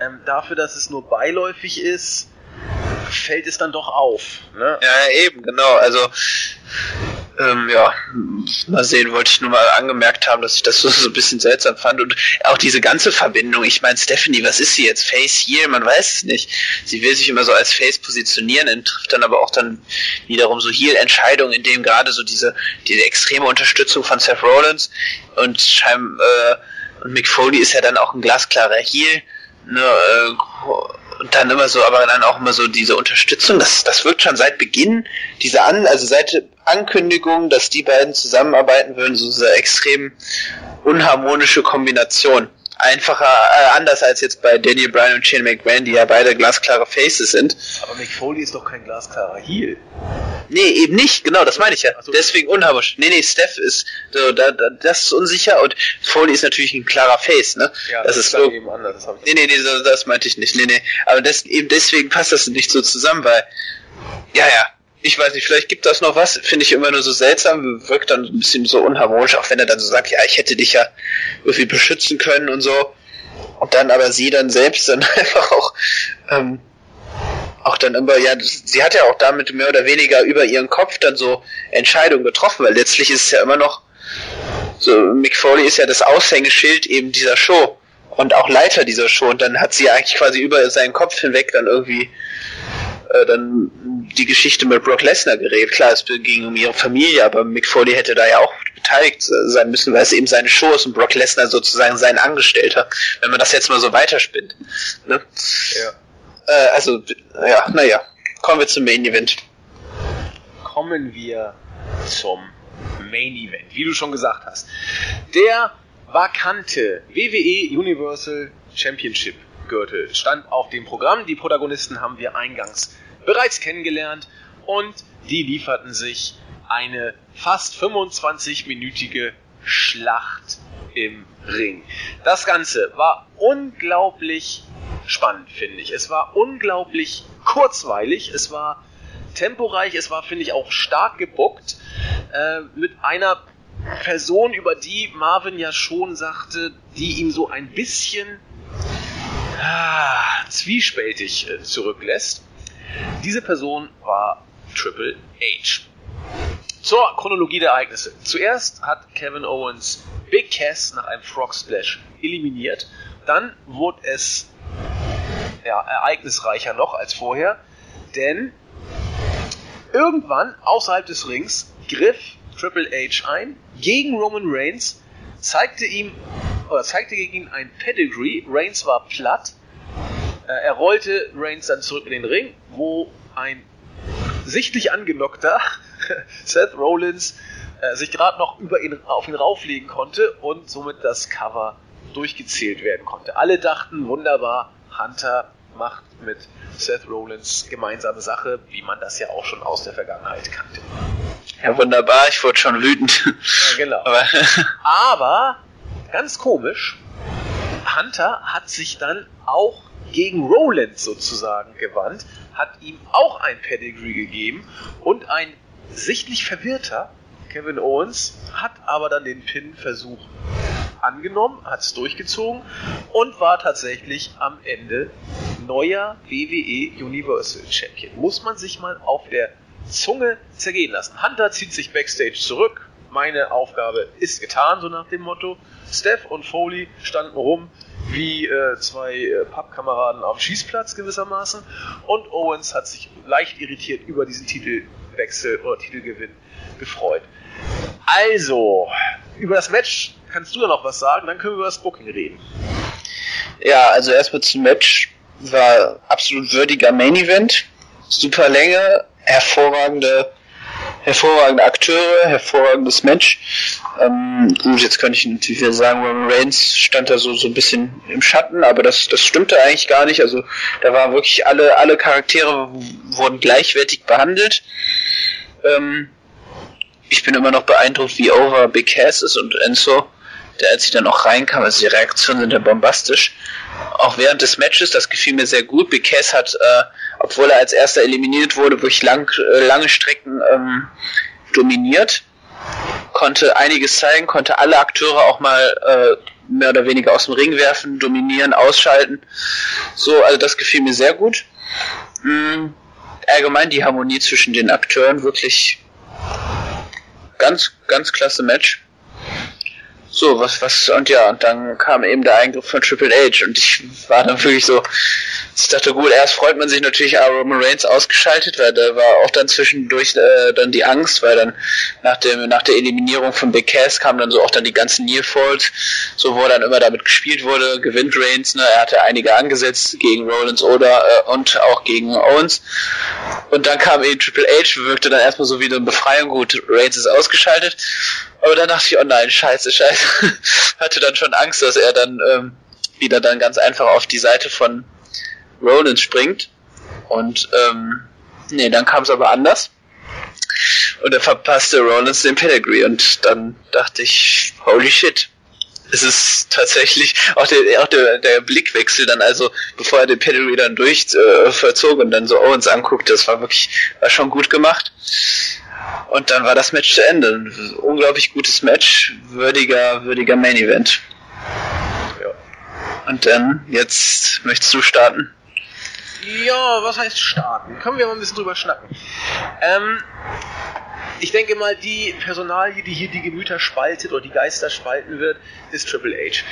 ähm, dafür, dass es nur beiläufig ist, fällt es dann doch auf. Ne?
Ja, eben, genau. Also ähm, ja, mal sehen, wollte ich nur mal angemerkt haben, dass ich das so, so ein bisschen seltsam fand. Und auch diese ganze Verbindung, ich meine, Stephanie, was ist sie jetzt? Face hier? Man weiß es nicht. Sie will sich immer so als Face positionieren, trifft dann aber auch dann wiederum so Heal-Entscheidungen, in dem gerade so diese, diese extreme Unterstützung von Seth Rollins und Scheim, äh, und Mick Foley ist ja dann auch ein glasklarer Heal. Ne, äh, und dann immer so, aber dann auch immer so diese Unterstützung, das, das wirkt schon seit Beginn, diese An, also seit Ankündigung, dass die beiden zusammenarbeiten würden, so eine extrem unharmonische Kombination. Einfacher, äh, anders als jetzt bei Daniel Bryan und Shane McMahon, die ja beide glasklare Faces sind.
Aber Mick Foley ist doch kein glasklarer Heel.
Nee, eben nicht, genau, das meine ich ja. So. Deswegen unharmonisch. Nee, nee, Steph ist, so, da, da, das ist unsicher und Foley ist natürlich ein klarer Face, ne?
Ja, das, das ist so. Eben anders, das
nee, nee, nee, das, das meinte ich nicht. Nee, nee. Aber das, eben deswegen passt das nicht so zusammen, weil, ja, ja, ich weiß nicht, vielleicht gibt das noch was, finde ich immer nur so seltsam, wirkt dann ein bisschen so unharmonisch, auch wenn er dann so sagt, ja, ich hätte dich ja irgendwie beschützen können und so. Und dann aber sie dann selbst dann einfach auch ähm, auch dann immer, ja, sie hat ja auch damit mehr oder weniger über ihren Kopf dann so Entscheidungen getroffen, weil letztlich ist es ja immer noch so, Mick Foley ist ja das Aushängeschild eben dieser Show und auch Leiter dieser Show und dann hat sie eigentlich quasi über seinen Kopf hinweg dann irgendwie äh, dann die Geschichte mit Brock Lesnar geredet. Klar, es ging um ihre Familie, aber Mick Foley hätte da ja auch beteiligt sein müssen, weil es eben seine Show ist und Brock Lesnar sozusagen sein Angestellter, wenn man das jetzt mal so weiterspinnt. Ne? Ja. Äh, also, ja, naja. Kommen wir zum Main Event.
Kommen wir zum Main Event, wie du schon gesagt hast. Der vakante WWE Universal Championship Gürtel stand auf dem Programm. Die Protagonisten haben wir eingangs bereits kennengelernt und die lieferten sich eine fast 25-minütige Schlacht im Ring. Das Ganze war unglaublich spannend, finde ich. Es war unglaublich kurzweilig, es war temporeich, es war, finde ich, auch stark gebuckt. Äh, mit einer Person, über die Marvin ja schon sagte, die ihn so ein bisschen ah, zwiespältig äh, zurücklässt. Diese Person war Triple H. Zur Chronologie der Ereignisse. Zuerst hat Kevin Owens Big Cass nach einem Frog Splash eliminiert. Dann wurde es ereignisreicher noch als vorher, denn irgendwann außerhalb des Rings griff Triple H ein gegen Roman Reigns, zeigte ihm oder zeigte gegen ihn ein Pedigree. Reigns war platt. Äh, er rollte Reigns dann zurück in den Ring, wo ein sichtlich angenockter Seth Rollins äh, sich gerade noch über ihn, auf ihn rauflegen konnte und somit das Cover durchgezählt werden konnte. Alle dachten, wunderbar, Hunter macht mit Seth Rollins gemeinsame Sache, wie man das ja auch schon aus der Vergangenheit kannte.
Ja, wunderbar, ich wurde schon wütend.
Ja, genau. Aber, Aber ganz komisch, Hunter hat sich dann auch gegen Rollins sozusagen gewandt, hat ihm auch ein Pedigree gegeben und ein sichtlich verwirrter Kevin Owens hat aber dann den Pin-Versuch angenommen, hat es durchgezogen und war tatsächlich am Ende neuer WWE Universal Champion. Muss man sich mal auf der Zunge zergehen lassen. Hunter zieht sich backstage zurück. Meine Aufgabe ist getan, so nach dem Motto. Steph und Foley standen rum wie äh, zwei äh, Pappkameraden am Schießplatz gewissermaßen. Und Owens hat sich leicht irritiert über diesen Titelwechsel oder Titelgewinn gefreut. Also, über das Match kannst du ja noch was sagen, dann können wir über das Booking reden.
Ja, also erstmal zum Match war absolut würdiger Main Event. Super Länge, hervorragende, hervorragende Akteure, hervorragendes Match. Ähm, gut, jetzt könnte ich natürlich wieder sagen, Roman Reigns stand da so, so ein bisschen im Schatten, aber das, das stimmte eigentlich gar nicht. Also da waren wirklich alle, alle Charaktere wurden gleichwertig behandelt. Ähm, ich bin immer noch beeindruckt, wie over Big Cass ist und Enzo, der als ich dann auch reinkam, also die Reaktionen sind ja bombastisch. Auch während des Matches, das gefiel mir sehr gut. Big Cass hat, äh, obwohl er als erster eliminiert wurde, wirklich lang, äh, lange Strecken ähm, dominiert, konnte einiges zeigen, konnte alle Akteure auch mal äh, mehr oder weniger aus dem Ring werfen, dominieren, ausschalten. So, also das gefiel mir sehr gut. Mhm. Allgemein die Harmonie zwischen den Akteuren wirklich ganz, ganz klasse Match. So, was, was, und ja, und dann kam eben der Eingriff von Triple H und ich war dann wirklich so, ich dachte, gut, erst freut man sich natürlich, aber Roman Reigns ausgeschaltet, weil da war auch dann zwischendurch äh, dann die Angst, weil dann nach dem nach der Eliminierung von Big Cass kam dann so auch dann die ganzen Near Falls, so wo dann immer damit gespielt wurde, gewinnt Reigns, ne, er hatte einige angesetzt gegen Rollins oder äh, und auch gegen Owens. Und dann kam eben Triple H, wirkte dann erstmal so wie eine Befreiung, gut, Reigns ist ausgeschaltet, aber dann dachte ich, oh nein, scheiße, scheiße, hatte dann schon Angst, dass er dann ähm, wieder dann ganz einfach auf die Seite von Rollins springt. Und ähm, nee, dann kam es aber anders. Und er verpasste Rollins den Pedigree und dann dachte ich, holy shit. Es ist tatsächlich auch der, auch der, der Blickwechsel dann, also bevor er den Pedigree dann durch äh, verzog und dann so Owens anguckte, das war wirklich, war schon gut gemacht. Und dann war das Match zu Ende. Ein unglaublich gutes Match, würdiger, würdiger Main Event. Ja. Und dann, jetzt möchtest du starten?
Ja, was heißt starten? Können wir mal ein bisschen drüber schnacken. Ähm, ich denke mal, die Personalie, die hier die Gemüter spaltet oder die Geister spalten wird, ist Triple H.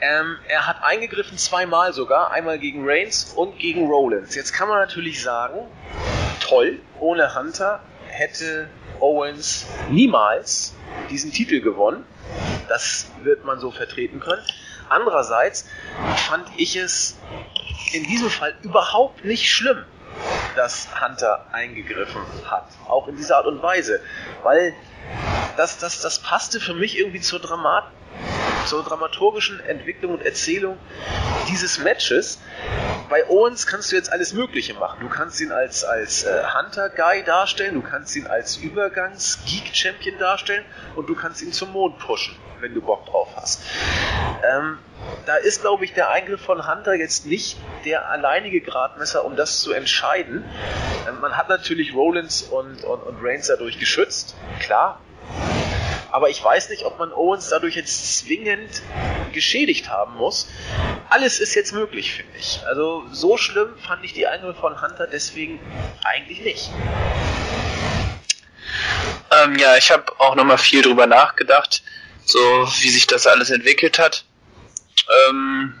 Ähm, er hat eingegriffen zweimal sogar, einmal gegen Reigns und gegen Rollins. Jetzt kann man natürlich sagen, toll, ohne Hunter hätte Owens niemals diesen Titel gewonnen. Das wird man so vertreten können. Andererseits fand ich es in diesem Fall überhaupt nicht schlimm, dass Hunter eingegriffen hat. Auch in dieser Art und Weise. Weil das, das, das passte für mich irgendwie zur, Dramat zur dramaturgischen Entwicklung und Erzählung dieses Matches, bei Owens kannst du jetzt alles Mögliche machen. Du kannst ihn als, als äh, Hunter-Guy darstellen, du kannst ihn als Übergangs-Geek-Champion darstellen und du kannst ihn zum Mond pushen, wenn du Bock drauf hast. Ähm, da ist, glaube ich, der Eingriff von Hunter jetzt nicht der alleinige Gradmesser, um das zu entscheiden. Ähm, man hat natürlich Rollins und, und, und Reigns dadurch geschützt, klar. Aber ich weiß nicht, ob man Owens dadurch jetzt zwingend geschädigt haben muss. Alles ist jetzt möglich, finde ich. Also so schlimm fand ich die Eingriffe von Hunter deswegen eigentlich nicht.
Ähm, ja, ich habe auch nochmal viel drüber nachgedacht, so wie sich das alles entwickelt hat. Ähm,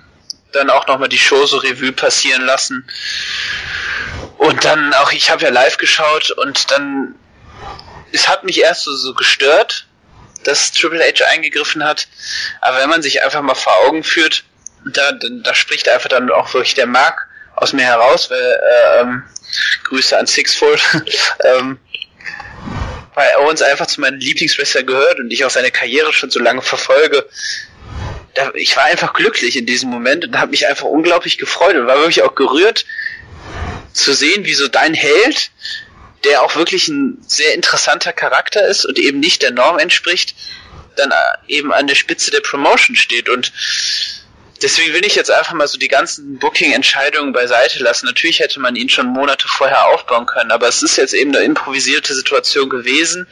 dann auch nochmal die Show so Revue passieren lassen. Und dann auch, ich habe ja live geschaut und dann, es hat mich erst so, so gestört, dass Triple H eingegriffen hat. Aber wenn man sich einfach mal vor Augen führt, da, da spricht einfach dann auch wirklich der Mark aus mir heraus, weil, äh, ähm, Grüße an Sixfold, ähm, weil Owens einfach zu meinen Lieblingswrestler gehört und ich auch seine Karriere schon so lange verfolge. Da, ich war einfach glücklich in diesem Moment und habe mich einfach unglaublich gefreut und war wirklich auch gerührt zu sehen, wie so dein Held der auch wirklich ein sehr interessanter Charakter ist und eben nicht der Norm entspricht, dann äh, eben an der Spitze der Promotion steht. Und deswegen will ich jetzt einfach mal so die ganzen Booking-Entscheidungen beiseite lassen. Natürlich hätte man ihn schon Monate vorher aufbauen können, aber es ist jetzt eben eine improvisierte Situation gewesen.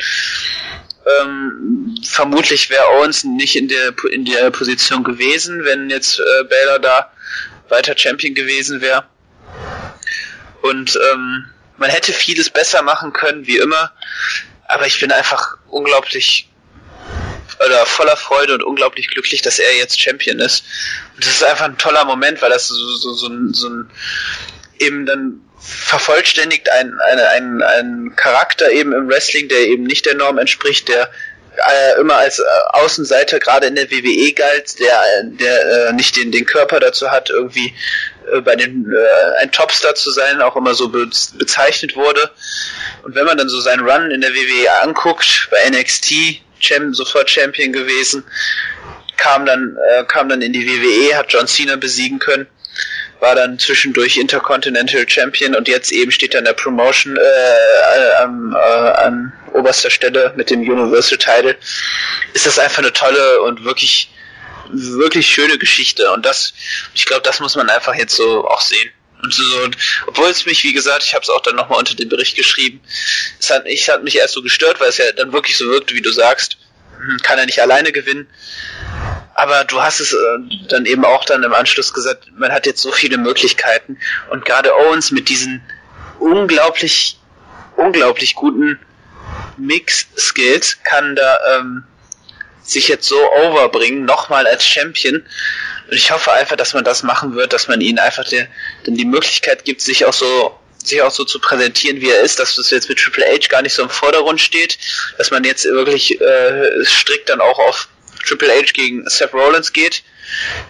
Ähm, vermutlich wäre Owens nicht in der in der Position gewesen, wenn jetzt äh, Baylor da weiter Champion gewesen wäre. Und ähm, man hätte vieles besser machen können, wie immer. Aber ich bin einfach unglaublich oder voller Freude und unglaublich glücklich, dass er jetzt Champion ist. Und das ist einfach ein toller Moment, weil das so, so, so, ein, so ein eben dann vervollständigt ein, eine, ein, ein Charakter eben im Wrestling, der eben nicht der Norm entspricht, der äh, immer als äh, Außenseiter gerade in der WWE galt, der, der äh, nicht den, den Körper dazu hat, irgendwie äh, bei den äh, ein Topstar zu sein, auch immer so be bezeichnet wurde. Und wenn man dann so seinen Run in der WWE anguckt, bei NXT, Champ, sofort Champion gewesen, kam dann, äh, kam dann in die WWE, hat John Cena besiegen können war dann zwischendurch Intercontinental Champion und jetzt eben steht er in der Promotion äh, an, äh, an oberster Stelle mit dem Universal Title. Ist das einfach eine tolle und wirklich wirklich schöne Geschichte und das ich glaube, das muss man einfach jetzt so auch sehen. Und so, obwohl es mich, wie gesagt, ich habe es auch dann nochmal unter dem Bericht geschrieben, es hat, ich hat mich erst so gestört, weil es ja dann wirklich so wirkte, wie du sagst, hm, kann er nicht alleine gewinnen. Aber du hast es äh, dann eben auch dann im Anschluss gesagt, man hat jetzt so viele Möglichkeiten und gerade Owens mit diesen unglaublich, unglaublich guten Mix-Skills kann da ähm, sich jetzt so overbringen, nochmal als Champion. Und ich hoffe einfach, dass man das machen wird, dass man ihnen einfach die, dann die Möglichkeit gibt, sich auch so sich auch so zu präsentieren, wie er ist, dass das jetzt mit Triple H gar nicht so im Vordergrund steht, dass man jetzt wirklich äh, strikt dann auch auf Triple H gegen Seth Rollins geht,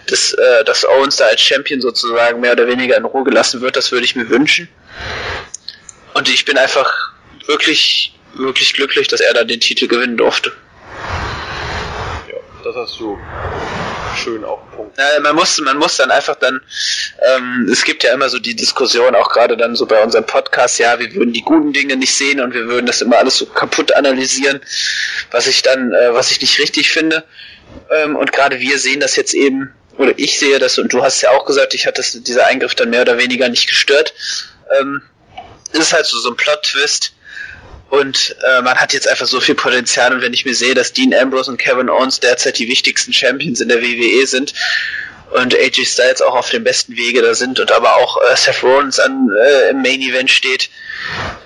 dass, äh, dass Owens da als Champion sozusagen mehr oder weniger in Ruhe gelassen wird, das würde ich mir wünschen. Und ich bin einfach wirklich, wirklich glücklich, dass er da den Titel gewinnen durfte.
Das hast du schön auf Punkt.
Ja, man muss, man muss dann einfach dann, ähm, es gibt ja immer so die Diskussion, auch gerade dann so bei unserem Podcast, ja, wir würden die guten Dinge nicht sehen und wir würden das immer alles so kaputt analysieren, was ich dann, äh, was ich nicht richtig finde. Ähm, und gerade wir sehen das jetzt eben, oder ich sehe das, und du hast ja auch gesagt, ich hatte dieser Eingriff dann mehr oder weniger nicht gestört. Ähm, ist halt so, so ein Plot-Twist, und äh, man hat jetzt einfach so viel Potenzial. Und wenn ich mir sehe, dass Dean Ambrose und Kevin Owens derzeit die wichtigsten Champions in der WWE sind und AJ Styles auch auf dem besten Wege da sind und aber auch äh, Seth Rollins an, äh, im Main Event steht,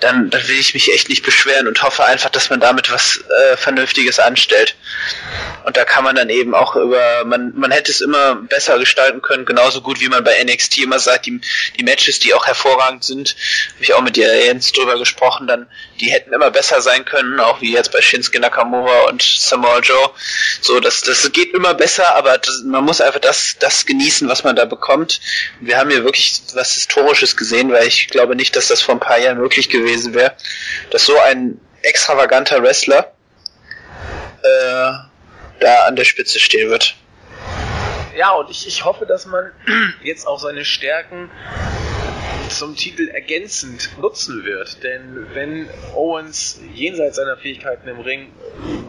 dann, dann will ich mich echt nicht beschweren und hoffe einfach, dass man damit was äh, Vernünftiges anstellt. Und da kann man dann eben auch über, man, man hätte es immer besser gestalten können, genauso gut wie man bei NXT immer sagt, die, die Matches, die auch hervorragend sind, habe ich auch mit dir Jens drüber gesprochen, dann, die hätten immer besser sein können, auch wie jetzt bei Shinsuke Nakamura und Samoa Joe. So, das, das geht immer besser, aber das, man muss einfach das, das genießen, was man da bekommt. Wir haben hier wirklich was Historisches gesehen, weil ich glaube nicht, dass das vor ein paar Jahren möglich gewesen wäre, dass so ein extravaganter Wrestler äh, da an der Spitze stehen wird.
Ja, und ich, ich hoffe, dass man jetzt auch seine Stärken zum Titel ergänzend nutzen wird. Denn wenn Owens jenseits seiner Fähigkeiten im Ring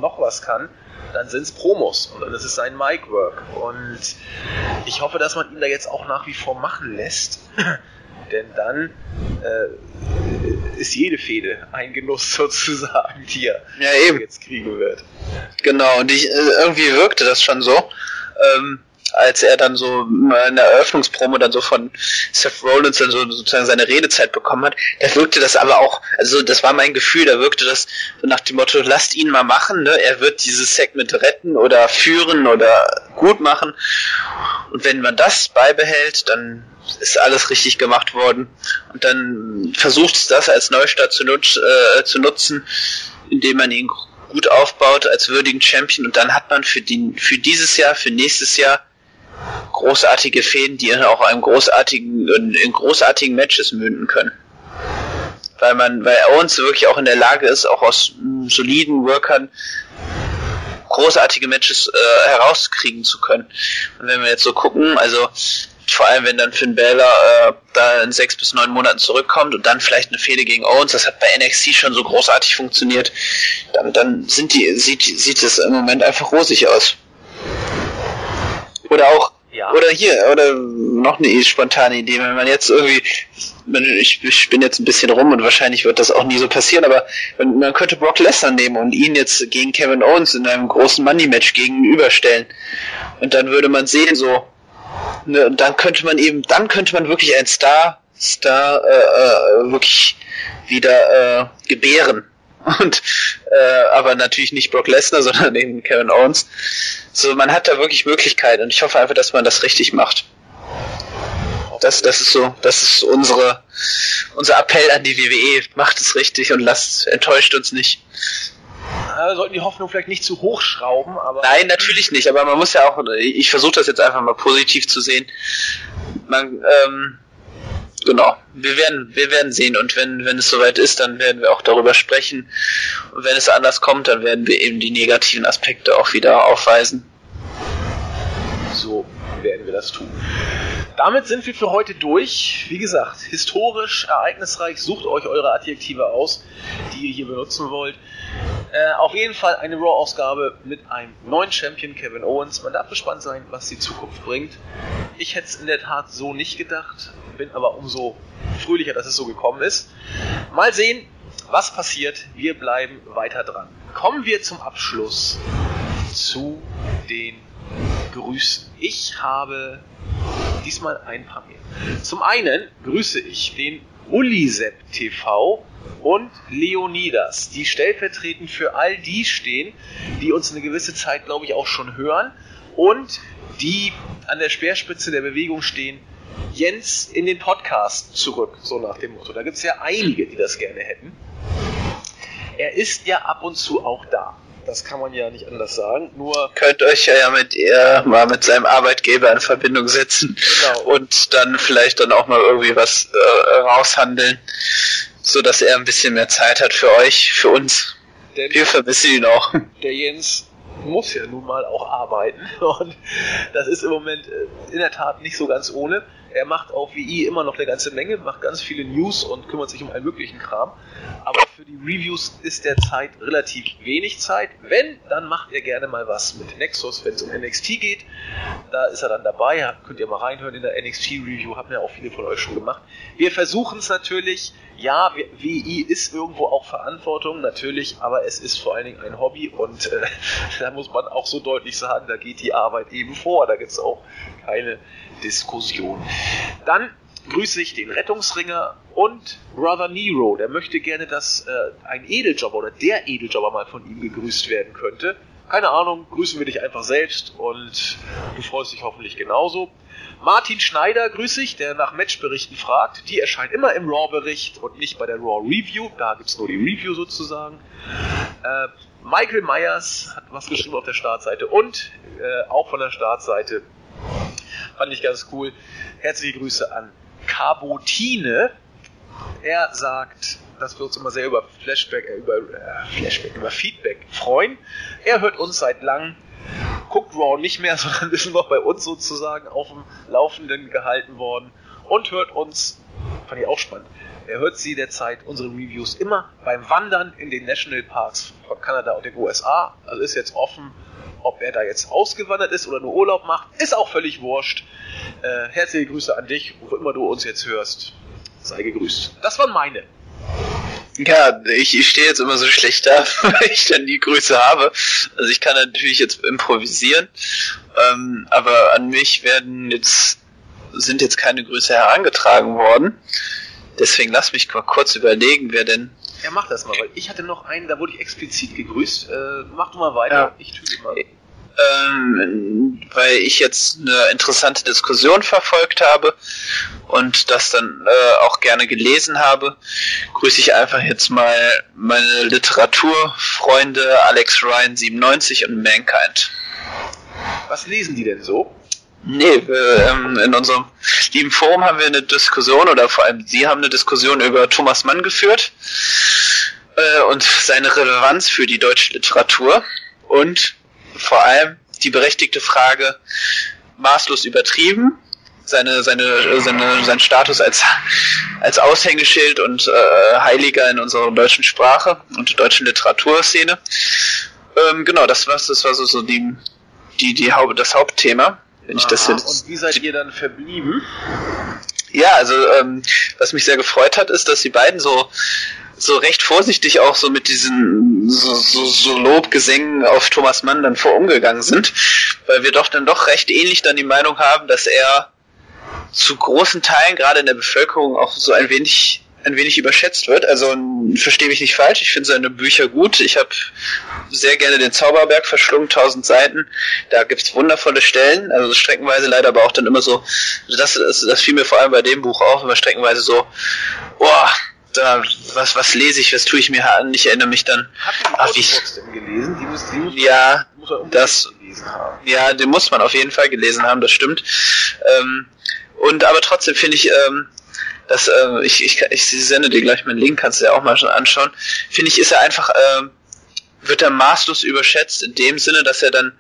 noch was kann, dann sind es Promos und dann ist es sein Mic-Work. Und ich hoffe, dass man ihn da jetzt auch nach wie vor machen lässt. Denn dann äh, ist jede Fehde ein Genuss sozusagen, die er
ja, eben.
jetzt kriegen wird.
Genau, und ich, äh, irgendwie wirkte das schon so. Ähm, als er dann so in der Eröffnungspromo dann so von Seth Rollins dann so sozusagen seine Redezeit bekommen hat, da wirkte das aber auch, also das war mein Gefühl, da wirkte das so nach dem Motto, lasst ihn mal machen, ne? er wird dieses Segment retten oder führen oder gut machen und wenn man das beibehält, dann ist alles richtig gemacht worden und dann versucht es das als Neustart zu, nutz, äh, zu nutzen, indem man ihn gut aufbaut als würdigen Champion und dann hat man für, den, für dieses Jahr, für nächstes Jahr großartige Fäden, die auch einem großartigen, in großartigen Matches münden können. Weil man, weil Owens wirklich auch in der Lage ist, auch aus soliden Workern großartige Matches äh, herauskriegen zu können. Und wenn wir jetzt so gucken, also vor allem wenn dann Finn Balor äh, da in sechs bis neun Monaten zurückkommt und dann vielleicht eine Fehde gegen Owens, das hat bei NXT schon so großartig funktioniert, dann, dann sind die, sieht, sieht es im Moment einfach rosig aus. Oder auch ja. Oder hier, oder noch eine spontane Idee, wenn man jetzt irgendwie, ich, ich bin jetzt ein bisschen rum und wahrscheinlich wird das auch nie so passieren, aber man könnte Brock Lesnar nehmen und ihn jetzt gegen Kevin Owens in einem großen Money-Match gegenüberstellen. Und dann würde man sehen, so, ne, dann könnte man eben, dann könnte man wirklich ein Star, Star, äh, äh, wirklich wieder äh, gebären und äh, aber natürlich nicht Brock Lesnar, sondern eben Kevin Owens. So, man hat da wirklich Möglichkeiten und ich hoffe einfach, dass man das richtig macht. Das, das ist so, das ist unsere, unser Appell an die WWE. Macht es richtig und lasst, enttäuscht uns nicht.
Wir sollten die Hoffnung vielleicht nicht zu hoch schrauben, aber.
Nein, natürlich nicht, aber man muss ja auch, ich versuche das jetzt einfach mal positiv zu sehen. Man, ähm, Genau. Wir werden, wir werden sehen und wenn, wenn es soweit ist, dann werden wir auch darüber sprechen. Und wenn es anders kommt, dann werden wir eben die negativen Aspekte auch wieder aufweisen.
So werden wir das tun. Damit sind wir für heute durch. Wie gesagt, historisch, ereignisreich, sucht euch eure Adjektive aus, die ihr hier benutzen wollt. Äh, auf jeden Fall eine Raw-Ausgabe mit einem neuen Champion, Kevin Owens. Man darf gespannt sein, was die Zukunft bringt. Ich hätte es in der Tat so nicht gedacht, bin aber umso fröhlicher, dass es so gekommen ist. Mal sehen, was passiert. Wir bleiben weiter dran. Kommen wir zum Abschluss zu den Grüßen. Ich habe diesmal ein paar mehr. Zum einen grüße ich den Ulisep TV und Leonidas, die stellvertretend für all die stehen, die uns eine gewisse Zeit, glaube ich, auch schon hören und die an der Speerspitze der Bewegung stehen, Jens in den Podcast zurück, so nach dem Motto. Da gibt es ja einige, die das gerne hätten. Er ist ja ab und zu auch da. Das kann man ja nicht anders sagen. Nur
könnt euch ja mit ihr mal mit seinem Arbeitgeber in Verbindung setzen genau. und dann vielleicht dann auch mal irgendwie was äh, raushandeln, so dass er ein bisschen mehr Zeit hat für euch, für uns. Denn Wir vermissen ihn auch.
Der Jens muss ja nun mal auch arbeiten und das ist im Moment äh, in der Tat nicht so ganz ohne. Er macht auf WI immer noch eine ganze Menge, macht ganz viele News und kümmert sich um allen möglichen Kram. Aber für die Reviews ist derzeit relativ wenig Zeit. Wenn, dann macht er gerne mal was mit Nexus, wenn es um NXT geht. Da ist er dann dabei. Könnt ihr mal reinhören in der NXT-Review. Haben ja auch viele von euch schon gemacht. Wir versuchen es natürlich. Ja, WI ist irgendwo auch Verantwortung, natürlich, aber es ist vor allen Dingen ein Hobby und äh, da muss man auch so deutlich sagen, da geht die Arbeit eben vor. Da gibt es auch keine Diskussion. Dann grüße ich den Rettungsringer und Brother Nero. Der möchte gerne, dass äh, ein Edeljobber oder der Edeljobber mal von ihm gegrüßt werden könnte. Keine Ahnung, grüßen wir dich einfach selbst und du freust dich hoffentlich genauso. Martin Schneider grüße ich, der nach Matchberichten fragt. Die erscheinen immer im Raw-Bericht und nicht bei der Raw Review. Da gibt es nur die Review sozusagen. Äh, Michael Myers hat was geschrieben auf der Startseite und äh, auch von der Startseite Fand ich ganz cool. Herzliche Grüße an Carbotine. Er sagt, dass wir uns immer sehr über Flashback, äh, über äh, Flashback, über Feedback freuen. Er hört uns seit langem, guckt Raw nicht mehr, sondern ist noch bei uns sozusagen auf dem Laufenden gehalten worden und hört uns, fand ich auch spannend, er hört sie derzeit unsere Reviews immer beim Wandern in den Nationalparks von Kanada und den USA. Also ist jetzt offen, ob er da jetzt ausgewandert ist oder nur Urlaub macht, ist auch völlig wurscht. Äh, herzliche Grüße an dich, wo immer du uns jetzt hörst. Sei gegrüßt. Das waren meine.
Ja, ich, ich stehe jetzt immer so schlecht da, weil ich dann nie Grüße habe. Also ich kann natürlich jetzt improvisieren, ähm, aber an mich werden jetzt sind jetzt keine Grüße herangetragen worden. Deswegen lass mich mal kurz überlegen, wer denn.
Ja, mach das mal, weil ich hatte noch einen, da wurde ich explizit gegrüßt. Äh, mach du mal weiter, ja. ich tue mal.
Ähm, weil ich jetzt eine interessante Diskussion verfolgt habe und das dann äh, auch gerne gelesen habe, grüße ich einfach jetzt mal meine Literaturfreunde Alex Ryan 97 und Mankind.
Was lesen die denn so?
Nee, wir, ähm, in unserem lieben Forum haben wir eine Diskussion oder vor allem Sie haben eine Diskussion über Thomas Mann geführt äh, und seine Relevanz für die deutsche Literatur und vor allem die berechtigte Frage maßlos übertrieben, seine, seine, seine, sein Status als, als Aushängeschild und äh, Heiliger in unserer deutschen Sprache und der deutschen Literaturszene. Ähm, genau, das war das war so, so die, die, die das Hauptthema. Wenn ich das
jetzt und wie seid ihr dann verblieben?
Ja, also ähm, was mich sehr gefreut hat, ist, dass die beiden so so recht vorsichtig auch so mit diesen so, so, so Lobgesängen auf Thomas Mann dann vorumgegangen sind, weil wir doch dann doch recht ähnlich dann die Meinung haben, dass er zu großen Teilen gerade in der Bevölkerung auch so ein wenig ein wenig überschätzt wird. Also verstehe mich nicht falsch, ich finde seine Bücher gut. Ich habe sehr gerne den Zauberberg verschlungen, 1000 Seiten. Da gibt's wundervolle Stellen, also streckenweise leider aber auch dann immer so, das, das, das fiel mir vor allem bei dem Buch auf, immer streckenweise so, boah, da, was, was lese ich, was tue ich mir an? Ich erinnere mich dann.
Ihr die ach, denn gelesen?
Die muss, die muss ja, man, das, ja, den muss man auf jeden Fall gelesen haben, das stimmt. Ähm, und aber trotzdem finde ich, ähm, dass äh, ich, ich, ich sende dir gleich meinen Link, kannst du dir auch mal schon anschauen. Finde ich, ist er einfach, äh, wird er maßlos überschätzt in dem Sinne, dass er dann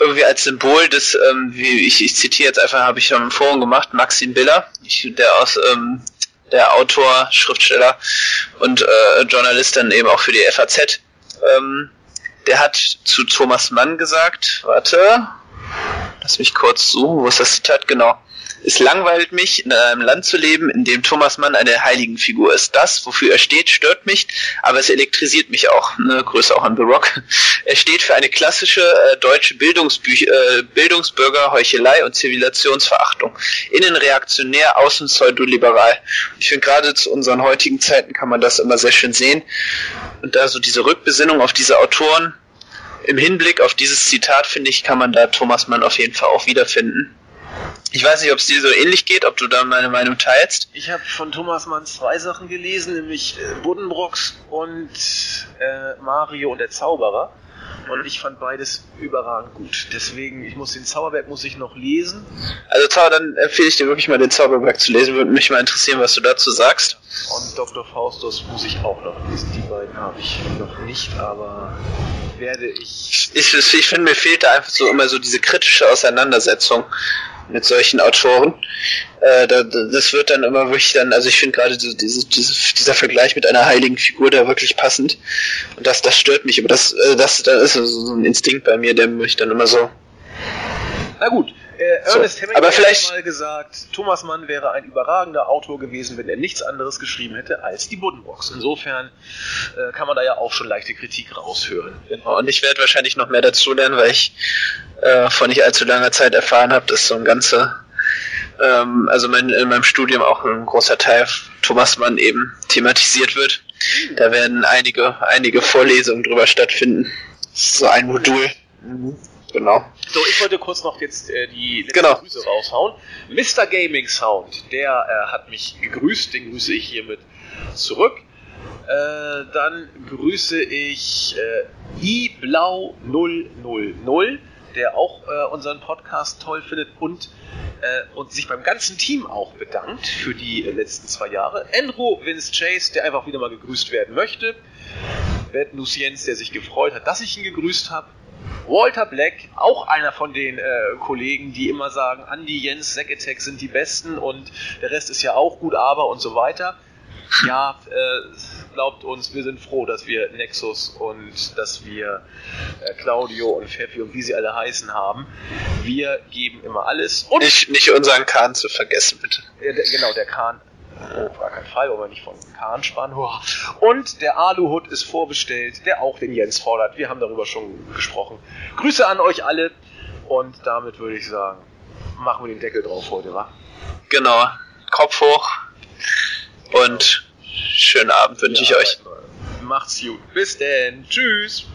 irgendwie als Symbol des, ähm, wie ich, ich zitiere jetzt einfach, habe ich schon im Forum gemacht, Maxim Biller, ich, der aus ähm, der Autor, Schriftsteller und äh, Journalist dann eben auch für die FAZ, ähm, der hat zu Thomas Mann gesagt, warte, lass mich kurz suchen, wo ist das Zitat genau? Es langweilt mich, in einem Land zu leben, in dem Thomas Mann eine Heiligenfigur ist. Das, wofür er steht, stört mich, aber es elektrisiert mich auch. Ne, Grüße auch an The Rock. Er steht für eine klassische äh, deutsche Bildungsbü äh, Bildungsbürger, Heuchelei und Zivilisationsverachtung. Innen reaktionär, außen pseudoliberal. Ich finde gerade zu unseren heutigen Zeiten kann man das immer sehr schön sehen. Und da so diese Rückbesinnung auf diese Autoren, im Hinblick auf dieses Zitat, finde ich, kann man da Thomas Mann auf jeden Fall auch wiederfinden. Ich weiß nicht, ob es dir so ähnlich geht, ob du da meine Meinung teilst.
Ich habe von Thomas Mann zwei Sachen gelesen, nämlich äh, Buddenbrocks und äh, Mario und der Zauberer. Und ich fand beides überragend gut. Deswegen, ich muss den Zauberberg muss ich noch lesen.
Also Zauber, dann empfehle ich dir wirklich mal den Zauberberg zu lesen. Würde mich mal interessieren, was du dazu sagst.
Und Dr. Faustus muss ich auch noch lesen. Die beiden habe ich noch nicht, aber werde ich.
Ich, ich, ich finde, mir fehlt da einfach so immer so diese kritische Auseinandersetzung mit solchen Autoren. Äh, da, das wird dann immer wirklich dann, also ich finde gerade diese, diese, dieser Vergleich mit einer heiligen Figur da wirklich passend. Und das, das stört mich, aber das, äh, das, das ist so ein Instinkt bei mir, der mich dann immer so.
Na gut, äh, Ernest
so, Hemingway
hat mal gesagt, Thomas Mann wäre ein überragender Autor gewesen, wenn er nichts anderes geschrieben hätte als die Buddenbox. Insofern äh, kann man da ja auch schon leichte Kritik raushören.
Genau, und ich werde wahrscheinlich noch mehr dazu lernen, weil ich äh, vor nicht allzu langer Zeit erfahren habe, dass so ein ganzer ähm, also mein, in meinem Studium auch ein großer Teil Thomas Mann eben thematisiert wird. Da werden einige, einige Vorlesungen drüber stattfinden. So ein Modul. Mhm. Genau.
So, ich wollte kurz noch jetzt äh, die
letzte genau.
Grüße raushauen. Mr. Gaming Sound, der äh, hat mich gegrüßt, den grüße ich hiermit zurück. Äh, dann grüße ich äh, iblau 000, der auch äh, unseren Podcast toll findet und, äh, und sich beim ganzen Team auch bedankt für die äh, letzten zwei Jahre. Andrew Vince Chase, der einfach wieder mal gegrüßt werden möchte. Bert Luciens, der sich gefreut hat, dass ich ihn gegrüßt habe Walter Black, auch einer von den äh, Kollegen, die immer sagen, Andy, Jens, Zack Attack sind die Besten und der Rest ist ja auch gut, aber und so weiter. Ja, äh, glaubt uns, wir sind froh, dass wir Nexus und dass wir äh, Claudio und Pfeffi und wie sie alle heißen haben. Wir geben immer alles. Und
nicht, nicht unseren Kahn zu vergessen, bitte.
äh, der, genau, der Kahn. Oh, auf gar keinen Fall, wollen wir nicht von Kahn sparen. Und der Aluhut ist vorbestellt, der auch den Jens fordert. Wir haben darüber schon gesprochen. Grüße an euch alle und damit würde ich sagen, machen wir den Deckel drauf heute, wa?
Genau. Kopf hoch und schönen Abend wünsche ich euch.
Macht's gut. Bis denn. Tschüss.